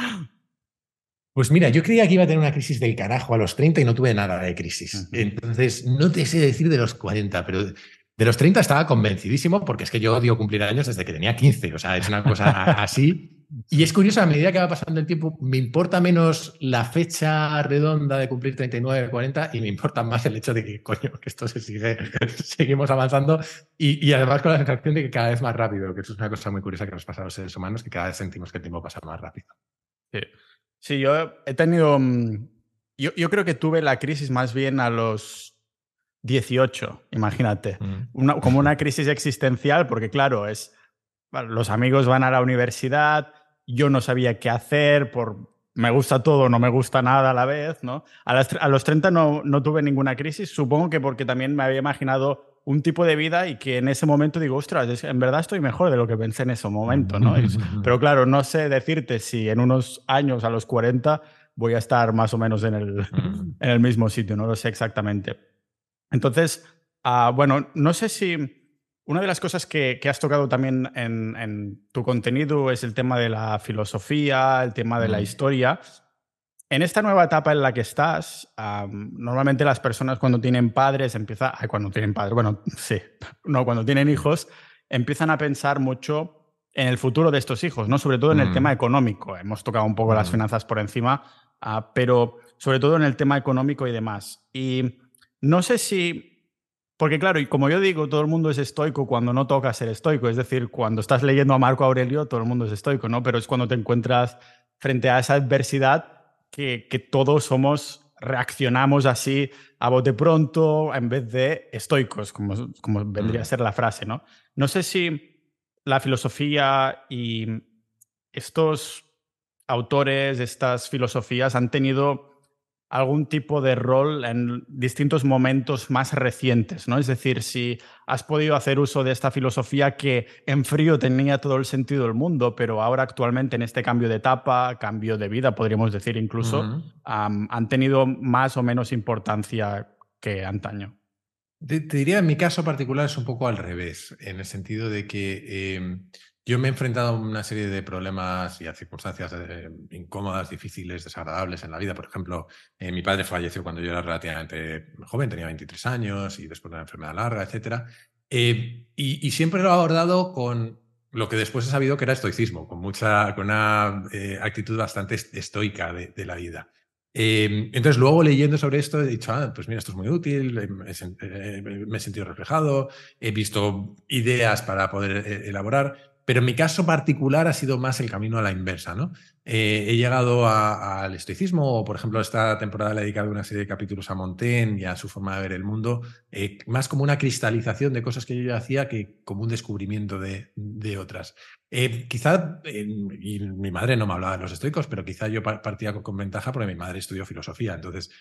Pues mira, yo creía que iba a tener una crisis del carajo a los 30 y no tuve nada de crisis. Entonces, no te sé decir de los 40, pero de los 30 estaba convencidísimo porque es que yo odio cumplir años desde que tenía 15. O sea, es una cosa así. Y es curioso, a medida que va pasando el tiempo, me importa menos la fecha redonda de cumplir 39, 40 y me importa más el hecho de que, coño, que esto se sigue, seguimos avanzando y, y, además con la sensación de que cada vez más rápido, que eso es una cosa muy curiosa que nos pasa a los seres humanos, que cada vez sentimos que el tiempo pasa más rápido. Sí. Sí, yo he tenido. Mm, yo, yo, creo que tuve la crisis más bien a los 18, imagínate. Mm. como una crisis existencial, porque claro, es. los amigos van a la universidad, yo no sabía qué hacer, por me gusta todo, no me gusta nada a la vez, ¿no? A, a los 30 no, no tuve ninguna crisis, supongo que porque también me había imaginado un tipo de vida y que en ese momento digo, ostras, en verdad estoy mejor de lo que pensé en ese momento, ¿no? pero claro, no sé decirte si en unos años, a los 40, voy a estar más o menos en el, en el mismo sitio, no lo sé exactamente. Entonces, ah, bueno, no sé si... Una de las cosas que, que has tocado también en, en, tu contenido es el tema de la filosofía, el tema de la historia. En esta nueva etapa en la que estás, normalmente las personas cuando tienen padres empiezan, cuando tienen padres, bueno, sí, no, cuando tienen hijos, empiezan a pensar mucho en el futuro de estos hijos, ¿no? Sobre todo en el tema mm. económico. Hemos tocado un poco las mm. finanzas por encima, ah, pero sobre todo en el tema económico y demás. Y no sé si Porque claro, y como yo digo, todo el mundo es estoico cuando no toca ser estoico. Es decir, cuando estás leyendo a Marco Aurelio, todo el mundo es estoico, ¿no? Pero es cuando te encuentras frente a esa adversidad que, que todos somos, reaccionamos así a bote pronto en vez de estoicos, como, como vendría a ser la frase, ¿no? No sé si la filosofía y estos autores, estas filosofías han tenido algún tipo de rol en distintos momentos más recientes, ¿no? Es decir, si has podido hacer uso de esta filosofía que en frío tenía todo el sentido del mundo, pero ahora actualmente en este cambio de etapa, cambio de vida, podríamos decir incluso, han tenido más o menos importancia que antaño. Te, diría, en mi caso particular es un poco al revés, en el sentido de que em, yo me he enfrentado a una serie de problemas y a circunstancias eh, incómodas, difíciles, desagradables en la vida. Por ejemplo, eh, mi padre falleció cuando yo era relativamente joven, tenía 23 años y después de una enfermedad larga, etc. Eh, y, siempre lo he abordado con lo que después he sabido que era estoicismo, con, mucha, con una actitud bastante estoica de, la vida. entonces, luego leyendo sobre esto, he dicho, ah, pues mira, esto es muy útil, me he sentido reflejado, he visto ideas para poder elaborar. Pero en mi caso particular ha sido más el camino a la inversa, ¿no? Eh, he llegado al estoicismo, o por ejemplo, esta temporada le he dedicado una serie de capítulos a Montaigne y a su forma de ver el mundo, eh, más como una cristalización de cosas que yo hacía que como un descubrimiento de, de otras. Eh, quizá, y mi madre no me hablaba de los estoicos, pero quizá yo partía con, ventaja porque mi madre estudió filosofía. Entonces,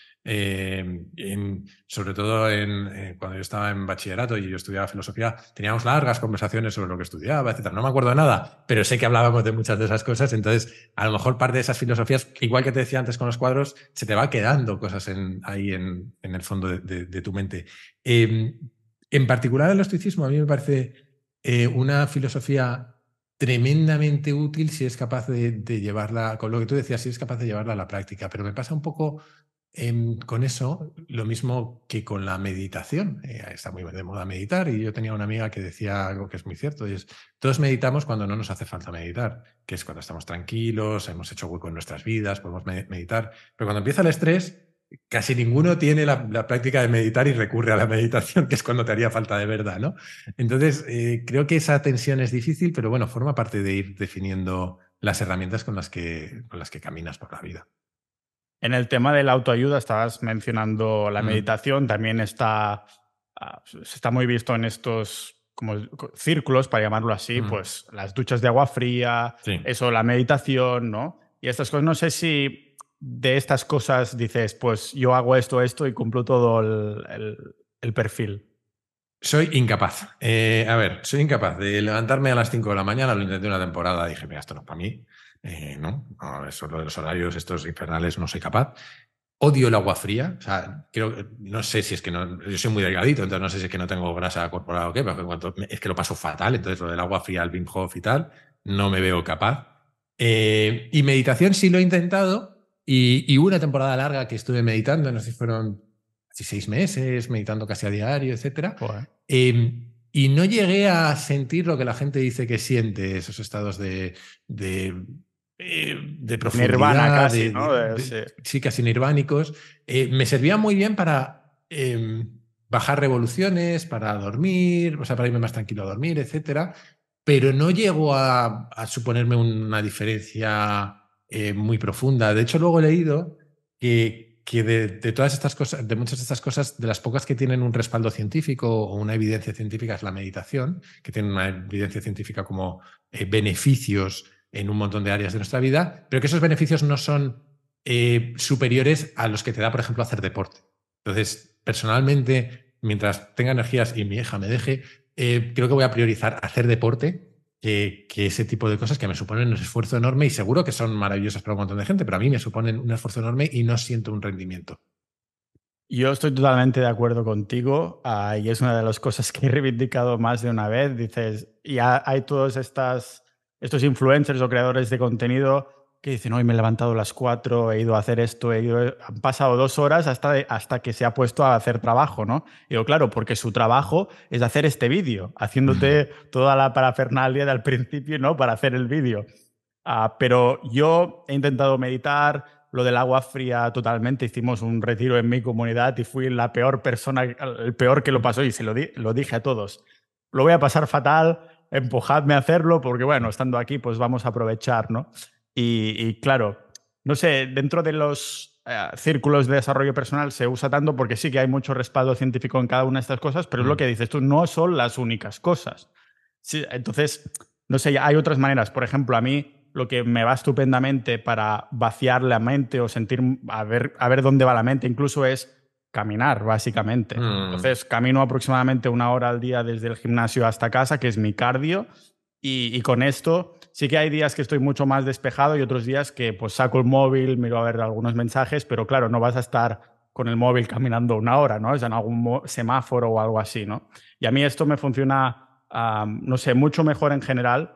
sobre todo en, cuando yo estaba en bachillerato y yo estudiaba filosofía, teníamos largas conversaciones sobre lo que estudiaba, etc. No me acuerdo de nada, pero sé que hablábamos de muchas de esas cosas. Entonces, a lo mejor parte de esas filosofías, igual que te decía antes con los cuadros, se te va quedando cosas ahí en, el fondo de, tu mente. Em, en particular el estoicismo a mí me parece eh, una filosofía tremendamente útil si es capaz de, llevarla, con lo que tú decías, si es capaz de llevarla a la práctica. Pero me pasa un poco Em, con eso, lo mismo que con la meditación. Eh, está muy de moda meditar y yo tenía una amiga que decía algo que es muy cierto, y es, todos meditamos cuando no nos hace falta meditar, que es cuando estamos tranquilos, hemos hecho hueco en nuestras vidas, podemos meditar. Pero cuando empieza el estrés, casi ninguno tiene la, práctica de meditar y recurre a la meditación, que es cuando te haría falta de verdad, ¿no? Entonces, eh, creo que esa tensión es difícil, pero bueno, forma parte de ir definiendo las herramientas con las que, con las que caminas por la vida. En el tema de la autoayuda estabas mencionando la mm. meditación, también está, ah, está muy visto en estos como círculos, para llamarlo así, mm. pues las duchas de agua fría, eso, la meditación, ¿no? Y estas cosas, no sé si de estas cosas dices, pues yo hago esto, esto y cumplo todo el, perfil. Soy incapaz. Eh, a ver, soy incapaz de levantarme a las 5 de la mañana, lo intenté una temporada, dije, mira, esto no es para mí. Eh, no, eso de los horarios estos infernales no soy capaz. Odio el agua fría. O sea, creo, no sé si es que no. Yo soy muy delgadito, entonces no sé si es que no tengo grasa corporal o qué, pero es que lo paso fatal. Entonces, lo del agua fría, el Wim Hof y tal, no me veo capaz. Eh, y meditación sí lo he intentado. Y, hubo una temporada larga que estuve meditando, no sé si fueron casi seis meses, meditando casi a diario, etc. Eh, y no llegué a sentir lo que la gente dice que siente, esos estados de eh, de profundidad. Nirvana casi, ¿no? sí. casi nirvánicos. Eh, me servía muy bien para em, bajar revoluciones, para dormir, o sea, para irme más tranquilo a dormir, etcétera. Pero no llegó a, suponerme una diferencia eh, muy profunda. De hecho, luego he leído que, que de, todas estas cosas, de muchas de estas cosas, de las pocas que tienen un respaldo científico o una evidencia científica es la meditación, que tiene una evidencia científica como beneficios en un montón de áreas de nuestra vida, pero que esos beneficios no son eh, superiores a los que te da, por ejemplo, hacer deporte. Entonces, personalmente, mientras tenga energías y mi hija me deje, eh, creo que voy a priorizar hacer deporte que, ese tipo de cosas que me suponen un esfuerzo enorme y seguro que son maravillosas para un montón de gente, pero a mí me suponen un esfuerzo enorme y no siento un rendimiento. Yo estoy totalmente de acuerdo contigo ah, y es una de las cosas que he reivindicado más de una vez. Dices, ya hay todas estas estos influencers o creadores de contenido que dicen, hoy me he levantado a las 4, he ido a hacer esto, he ido... han pasado dos horas hasta, hasta que se ha puesto a hacer trabajo, ¿no? Y digo, claro, porque su trabajo es hacer este vídeo, haciéndote toda la parafernalia del principio, ¿no? Para hacer el vídeo. Ah, pero yo he intentado meditar, lo del agua fría totalmente. Hicimos un retiro en mi comunidad y fui la peor persona, el peor que lo pasó y se lo, lo dije a todos. Lo voy a pasar fatal, empujadme a hacerlo porque, bueno, estando aquí, pues vamos a aprovechar, ¿no? Y, claro, no sé, dentro de los eh, círculos de desarrollo personal se usa tanto porque sí que hay mucho respaldo científico en cada una de estas cosas, pero es lo mm. que dices tú, no son las únicas cosas. Sí, entonces, no sé, hay otras maneras. Por ejemplo, a mí lo que me va estupendamente para vaciar la mente o sentir, a ver, a ver dónde va la mente, incluso es caminar, básicamente. Mm. Entonces, camino aproximadamente una hora al día desde el gimnasio hasta casa, que es mi cardio, y, con esto sí que hay días que estoy mucho más despejado y otros días que pues saco el móvil, miro a ver algunos mensajes, pero claro, no vas a estar con el móvil caminando una hora, ¿no? Es en algún semáforo o algo así, ¿no? Y a mí esto me funciona no sé, mucho mejor en general.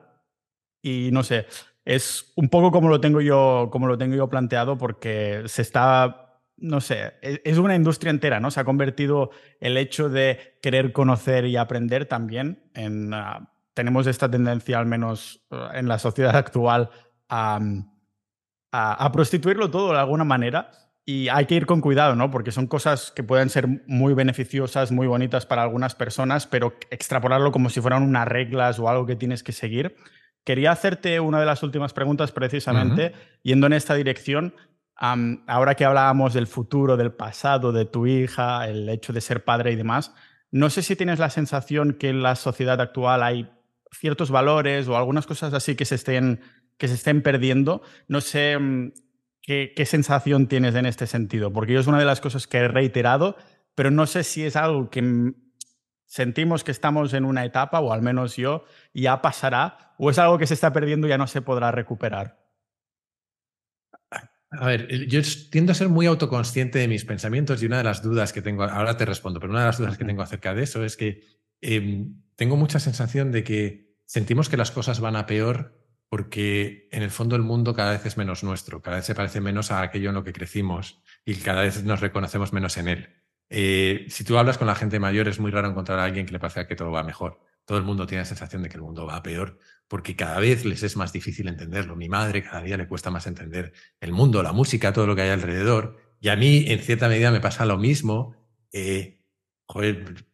Y no sé, es un poco como lo tengo yo, como lo tengo yo planteado, porque se está, no sé, e, es una industria entera, ¿no? Se ha convertido el hecho de querer conocer y aprender también en. Ah, tenemos esta tendencia, al menos ah, en la sociedad actual, a, a prostituirlo todo de alguna manera y hay que ir con cuidado, ¿no? Porque son cosas que pueden ser muy beneficiosas, muy bonitas para algunas personas, pero extrapolarlo como si fueran unas reglas o algo que tienes que seguir. Quería hacerte una de las últimas preguntas precisamente, yendo en esta dirección. ahora que hablábamos del futuro, del pasado, de tu hija, el hecho de ser padre y demás, no sé si tienes la sensación que en la sociedad actual hay ciertos valores o algunas cosas así que se estén, que se estén perdiendo. No sé mm, ¿Qué, sensación tienes en este sentido? Porque yo es una de las cosas que he reiterado, pero no sé si es algo que sentimos que estamos en una etapa, o al menos yo, y ya pasará, o es algo que se está perdiendo y ya no se podrá recuperar. A ver, yo tiendo a ser muy autoconsciente de mis pensamientos y una de las dudas que tengo, ahora te respondo, pero una de las dudas que tengo acerca de eso es que em, tengo mucha sensación de que sentimos que las cosas van a peor porque en el fondo el mundo cada vez es menos nuestro, cada vez se parece menos a aquello en lo que crecimos y cada vez nos reconocemos menos en él. Eh, si tú hablas con la gente mayor, es muy raro encontrar a alguien que le parezca que todo va mejor. Todo el mundo tiene la sensación de que el mundo va peor, porque cada vez les es más difícil entenderlo. Mi madre cada día le cuesta más entender el mundo, la música, todo lo que hay alrededor. Y a mí, en cierta medida, me pasa lo mismo. Eh, joder,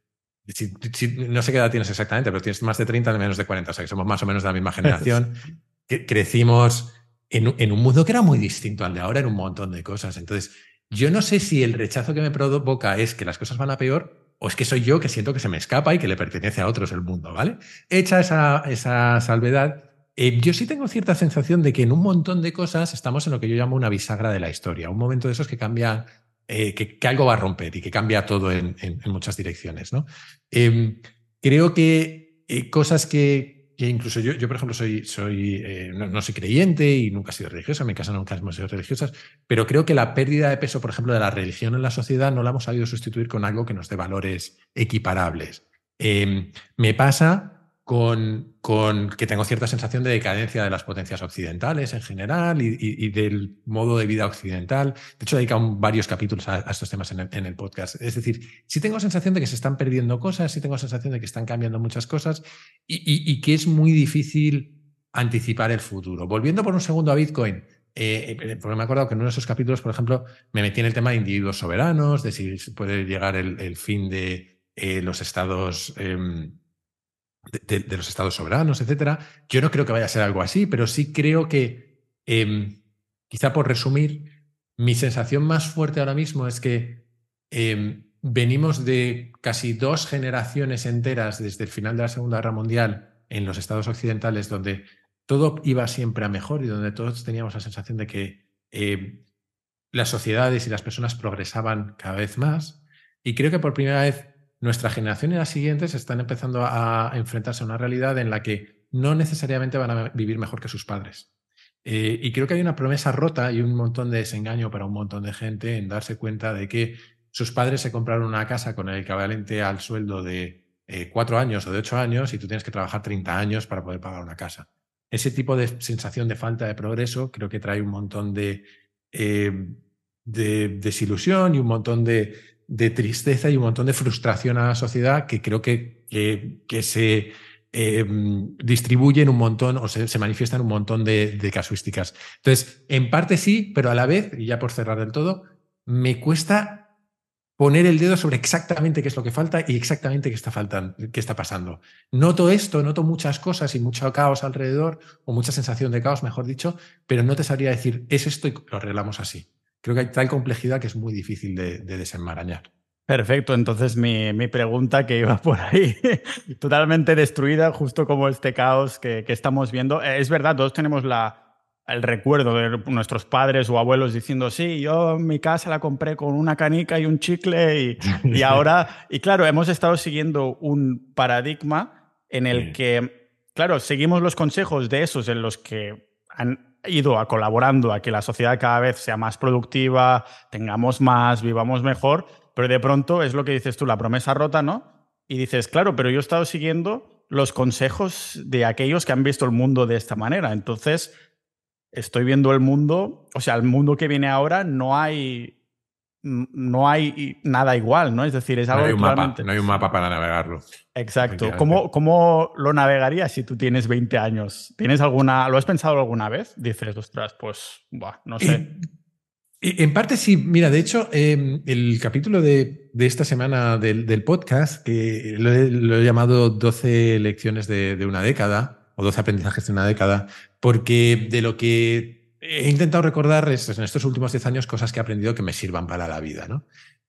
no sé qué edad tienes exactamente, pero tienes más de 30, menos de 40, o sea que somos más o menos de la misma generación. crecimos en, en, un mundo que era muy distinto al de ahora en un montón de cosas. Entonces, yo no sé si el rechazo que me provoca es que las cosas van a peor o es que soy yo que siento que se me escapa y que le pertenece a otros el mundo, ¿vale? Hecha esa, esa salvedad, eh, yo sí tengo cierta sensación de que en un montón de cosas estamos en lo que yo llamo una bisagra de la historia, un momento de esos que cambia eh, que, algo va a romper y que cambia todo en, muchas direcciones. ¿no? Em, creo que eh, cosas que, incluso yo, yo, por ejemplo, soy, soy eh, no, soy creyente y nunca he sido religiosa, en mi casa nunca hemos sido religiosas, pero creo que la pérdida de peso, por ejemplo, de la religión en la sociedad no la hemos sabido sustituir con algo que nos dé valores equiparables. Em, me pasa con, con, que tengo cierta sensación de decadencia de las potencias occidentales en general y, del modo de vida occidental. De hecho, he dedicado varios capítulos a, estos temas en el, podcast. Es decir, sí tengo sensación de que se están perdiendo cosas, sí tengo sensación de que están cambiando muchas cosas y, que es muy difícil anticipar el futuro. Volviendo por un segundo a Bitcoin, eh, eh, porque me he acordado que en uno de esos capítulos, por ejemplo, me metí en el tema de individuos soberanos, de si puede llegar el, fin de eh, los estados... Em, de, los estados soberanos, etcétera. Yo no creo que vaya a ser algo así, pero sí creo que, em, quizá por resumir, mi sensación más fuerte ahora mismo es que em, venimos de casi dos generaciones enteras desde el final de la Segunda Guerra Mundial en los estados occidentales, donde todo iba siempre a mejor y donde todos teníamos la sensación de que em, las sociedades y las personas progresaban cada vez más. Y creo que por primera vez nuestra generación y las siguientes están empezando a enfrentarse a una realidad en la que no necesariamente van a vivir mejor que sus padres. Eh, y creo que hay una promesa rota y un montón de desengaño para un montón de gente en darse cuenta de que sus padres se compraron una casa con el equivalente al sueldo de eh, cuatro años o de ocho años y tú tienes que trabajar 30 años para poder pagar una casa. Ese tipo de sensación de falta de progreso creo que trae un montón de, eh, de desilusión y un montón de, de tristeza y un montón de frustración a la sociedad que creo que, que, se em, distribuyen un montón o se, manifiestan un montón de, casuísticas. Entonces, en parte sí, pero a la vez, y ya por cerrar del todo, me cuesta poner el dedo sobre exactamente qué es lo que falta y exactamente qué está qué está pasando. Noto esto, noto muchas cosas y mucho caos alrededor, o mucha sensación de caos, mejor dicho, pero no te sabría decir, es esto y lo arreglamos así. Creo que hay tal complejidad que es muy difícil de desenmarañar. Perfecto, entonces mi, pregunta que iba por ahí, totalmente destruida, justo como este caos que, estamos viendo. Eh, es verdad, todos tenemos la, el recuerdo de nuestros padres o abuelos diciendo, sí, yo mi casa la compré con una canica y un chicle y, y ahora, y claro, hemos estado siguiendo un paradigma en el que, claro, seguimos los consejos de esos en los que han ido a colaborando a que la sociedad cada vez sea más productiva, tengamos más, vivamos mejor pero de pronto es lo que dices tú, la promesa rota, ¿no? Y dices, claro, pero yo he estado siguiendo los consejos de aquellos que han visto el mundo de esta manera. Entonces, estoy viendo el mundo, o sea, el mundo que viene ahora no hay no hay nada igual, ¿no? Es decir, es algo no hay un mapa, no hay un mapa para navegarlo. Exacto. ¿Cómo, ¿Cómo, lo navegarías si tú tienes 20 años? ¿Tienes alguna, lo has pensado alguna vez? Dices, ostras, pues, buah, no sé. En parte sí, mira, de hecho, em, el capítulo de, esta semana del, podcast, que lo he, llamado 12 lecciones de, una década, o 12 aprendizajes de una década, porque de lo que he intentado recordar en estos últimos 10 años cosas que he aprendido que me sirvan para la vida, ¿no?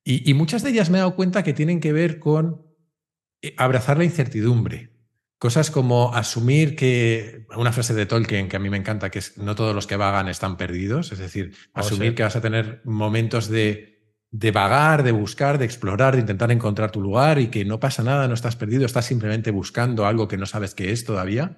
y muchas de ellas me he dado cuenta que tienen que ver con eh, abrazar la incertidumbre. Cosas como asumir que, una frase de Tolkien que a mí me encanta, que es no todos los que vagan están perdidos, es decir, oh, asumir que vas a tener momentos de, de vagar, de buscar, de explorar, de intentar encontrar tu lugar y que no pasa nada, no estás perdido, estás simplemente buscando algo que no sabes qué es todavía.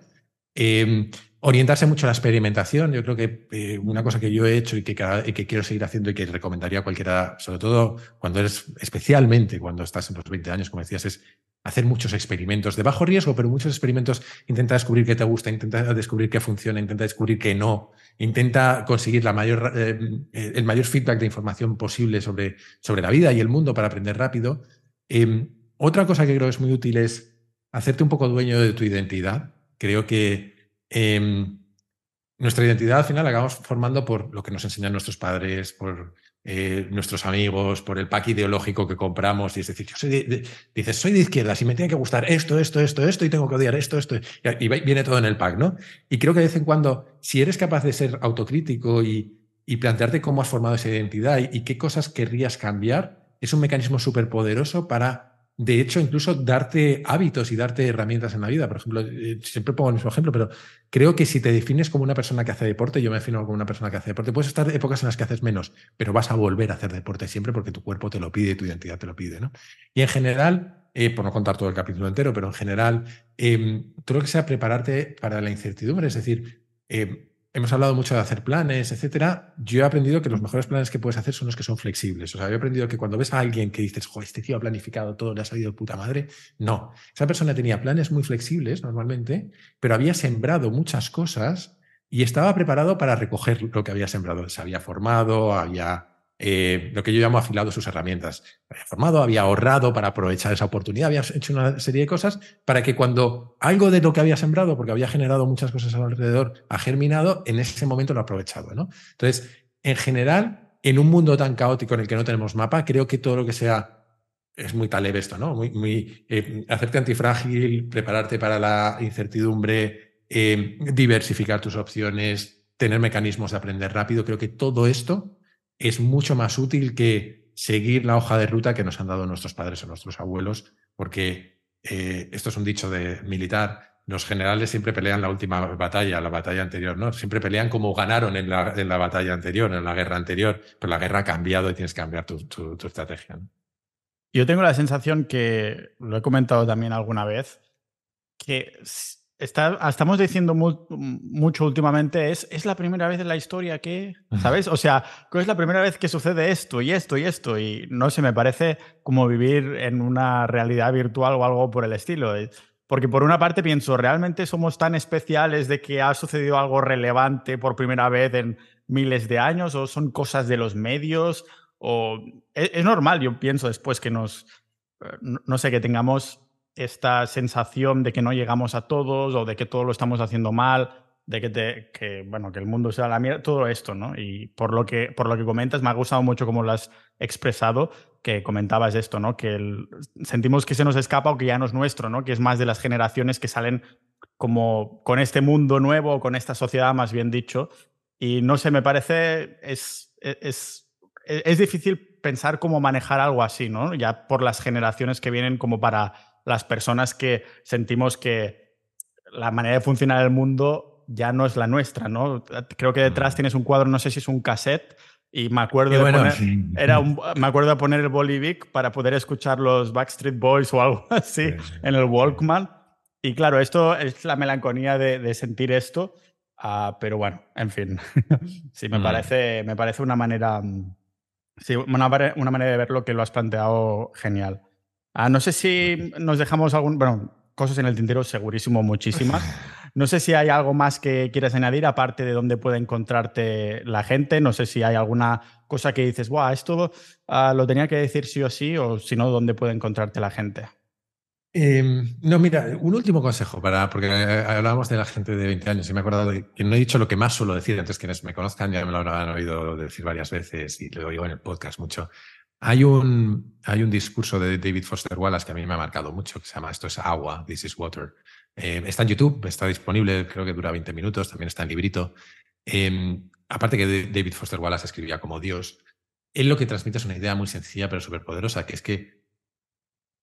Em, orientarse mucho a la experimentación. Yo creo que eh, una cosa que yo he hecho y que, que, quiero seguir haciendo y que recomendaría a cualquiera, sobre todo cuando eres, especialmente cuando estás en los 20 años, como decías, es hacer muchos experimentos de bajo riesgo, pero muchos experimentos intenta descubrir qué te gusta, intenta descubrir qué funciona, intenta descubrir qué no, intenta conseguir la mayor, eh, el mayor feedback de información posible sobre, sobre la vida y el mundo para aprender rápido. Em, otra cosa que creo es muy útil es hacerte un poco dueño de tu identidad. Creo que em, nuestra identidad al final la acabamos formando por lo que nos enseñan nuestros padres, por eh, nuestros amigos, por el pack ideológico que compramos. Y es decir, yo soy de, dices, soy de izquierda, si me tiene que gustar esto, esto, esto, esto, y tengo que odiar esto, esto. Y viene todo en el pack, ¿no? Y creo que de vez en cuando, si eres capaz de ser autocrítico y, y plantearte cómo has formado esa identidad y, y qué cosas querrías cambiar, es un mecanismo súper poderoso para de hecho, incluso darte hábitos y darte herramientas en la vida. Por ejemplo, eh, siempre pongo el mismo ejemplo, pero creo que si te defines como una persona que hace deporte, yo me defino como una persona que hace deporte, puedes estar épocas en las que haces menos, pero vas a volver a hacer deporte siempre porque tu cuerpo te lo pide, tu identidad te lo pide. ¿no? Y en general, eh, por no contar todo el capítulo entero, pero en general, eh, que sea prepararte para la incertidumbre, es decir, eh, hemos hablado mucho de hacer planes, etcétera. Yo he aprendido que los mejores planes que puedes hacer son los que son flexibles. O sea, he aprendido que cuando ves a alguien que dices, jo, este tío ha planificado todo, le ha salido de puta madre, no. Esa persona tenía planes muy flexibles normalmente, pero había sembrado muchas cosas y estaba preparado para recoger lo que había sembrado. Se había formado, había eh, lo que yo llamo afilado sus herramientas. Había formado, había ahorrado para aprovechar esa oportunidad, había hecho una serie de cosas para que cuando algo de lo que había sembrado, porque había generado muchas cosas alrededor, ha germinado, en ese momento lo ha aprovechado. ¿no? Entonces, en general, en un mundo tan caótico en el que no tenemos mapa, creo que todo lo que sea es muy taleb esto, ¿no? Muy, muy eh, hacerte antifrágil, prepararte para la incertidumbre, eh, diversificar tus opciones, tener mecanismos de aprender rápido. Creo que todo esto es mucho más útil que seguir la hoja de ruta que nos han dado nuestros padres o nuestros abuelos, porque eh, esto es un dicho de militar. Los generales siempre pelean la última batalla, la batalla anterior, ¿no? Siempre pelean como ganaron en la, en la batalla anterior, en la guerra anterior, pero la guerra ha cambiado y tienes que cambiar tu, tu, estrategia. Yo tengo la sensación que, lo he comentado también alguna vez, que estamos diciendo mucho últimamente, es, es la primera vez en la historia que, ¿sabes? O sea, es la primera vez que sucede esto y esto y esto. Y no sé, me parece como vivir en una realidad virtual o algo por el estilo. Porque por una parte pienso, ¿realmente somos tan especiales de que ha sucedido algo relevante por primera vez en miles de años? ¿O son cosas de los medios? ¿O es, normal, yo pienso después que nos, eh, no sé, que tengamos esta sensación de que no llegamos a todos o de que todo lo estamos haciendo mal, de que, bueno, que el mundo sea la mierda, todo esto, ¿no? Y por lo, que, por lo que comentas, me ha gustado mucho cómo lo has expresado, que comentabas esto, ¿no? Que sentimos que se nos escapa o que ya no es nuestro, ¿no? Que es más de las generaciones que salen como con este mundo nuevo, con esta sociedad, más bien dicho. Y no sé, me parece, es, es, es difícil pensar cómo manejar algo así, ¿no? Ya por las generaciones que vienen como para las personas que sentimos que la manera de funcionar el mundo ya no es la nuestra, ¿no? Creo que detrás tienes un cuadro, no sé si es un cassette, y me acuerdo, de, poner, era me acuerdo de poner el Bolivic para poder escuchar los Backstreet Boys o algo así en el Walkman. Y claro, esto es la melancolía de, sentir esto, ah, pero bueno, en fin, sí, me, mm. parece, me parece una manera, sí, una, una, manera de ver lo que lo has planteado genial. Ah, no sé si nos dejamos algún, bueno, cosas en el tintero, segurísimo, muchísimas. No sé si hay algo más que quieras añadir, aparte de dónde puede encontrarte la gente. No sé si hay alguna cosa que dices, Buah, esto uh, lo tenía que decir sí o sí, o si no, dónde puede encontrarte la gente. Eh, no, mira, un último consejo para, porque hablábamos de la gente de 20 años y me he acordado de que no he dicho lo que más suelo decir, entonces quienes me conozcan ya me lo habrán oído decir varias veces y lo oigo en el podcast mucho. Hay un, hay un discurso de David Foster Wallace que a mí me ha marcado mucho, que se llama Esto es agua, This is water. Eh, está en YouTube, está disponible, creo que dura 20 minutos, también está en librito. Em, aparte que David Foster Wallace escribía como Dios, él lo que transmite es una idea muy sencilla pero súper poderosa, que es que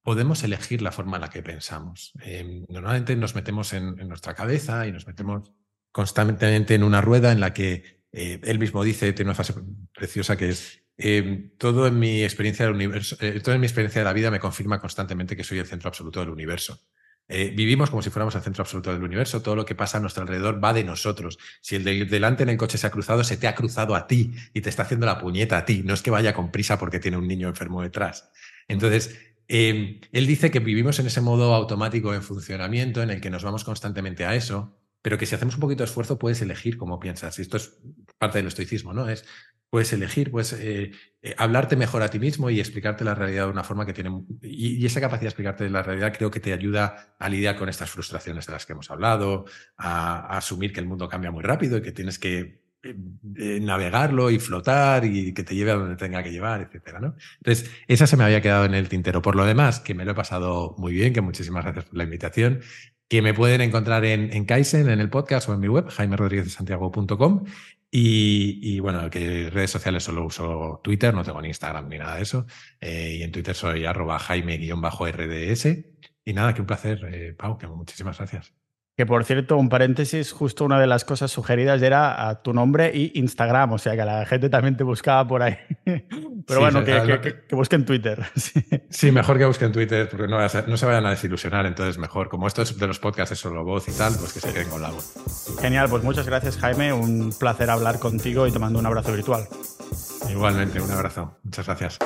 podemos elegir la forma en la que pensamos. Em, normalmente nos metemos en, nuestra cabeza y nos metemos constantemente en una rueda en la que eh, él mismo dice, tiene una frase preciosa que es Em, todo en mi experiencia del universo, eh, todo en mi experiencia de la vida me confirma constantemente que soy el centro absoluto del universo. Eh, vivimos como si fuéramos el centro absoluto del universo, todo lo que pasa a nuestro alrededor va de nosotros. Si el de delante en el coche se ha cruzado, se te ha cruzado a ti y te está haciendo la puñeta a ti, no es que vaya con prisa porque tiene un niño enfermo detrás. Entonces, em, él dice que vivimos en ese modo automático en funcionamiento en el que nos vamos constantemente a eso, pero que si hacemos un poquito de esfuerzo puedes elegir cómo piensas. Y esto es parte del estoicismo, ¿no? Es puedes elegir, eh, hablarte mejor a ti mismo y explicarte la realidad de una forma que tiene... Y, esa capacidad de explicarte la realidad creo que te ayuda a lidiar con estas frustraciones de las que hemos hablado, a, asumir que el mundo cambia muy rápido y que tienes que eh, navegarlo y flotar y que te lleve a donde tenga que llevar, etcétera, ¿no? Entonces, esa se me había quedado en el tintero. Por lo demás, que me lo he pasado muy bien, que muchísimas gracias por la invitación me pueden encontrar en, en Kaizen, en el podcast o en mi web, jaimerodríguezsantiago.com. Y, y, bueno, que redes sociales solo uso Twitter, no tengo ni Instagram ni nada de eso. Eh, y en Twitter soy arroba jaime-rds. Y nada, que un placer, eh, Pau, que muchísimas gracias. Que por cierto, un paréntesis, justo una de las cosas sugeridas era a tu nombre y Instagram, o sea que la gente también te buscaba por ahí. Pero bueno, que, busquen Twitter. Sí. mejor que busquen Twitter, porque no, no, se vayan a desilusionar, entonces mejor. Como esto es de los podcasts es solo voz y tal, pues que se queden con la voz. Genial, pues muchas gracias Jaime, un placer hablar contigo y te mando un abrazo virtual. Igualmente, un abrazo. Muchas gracias.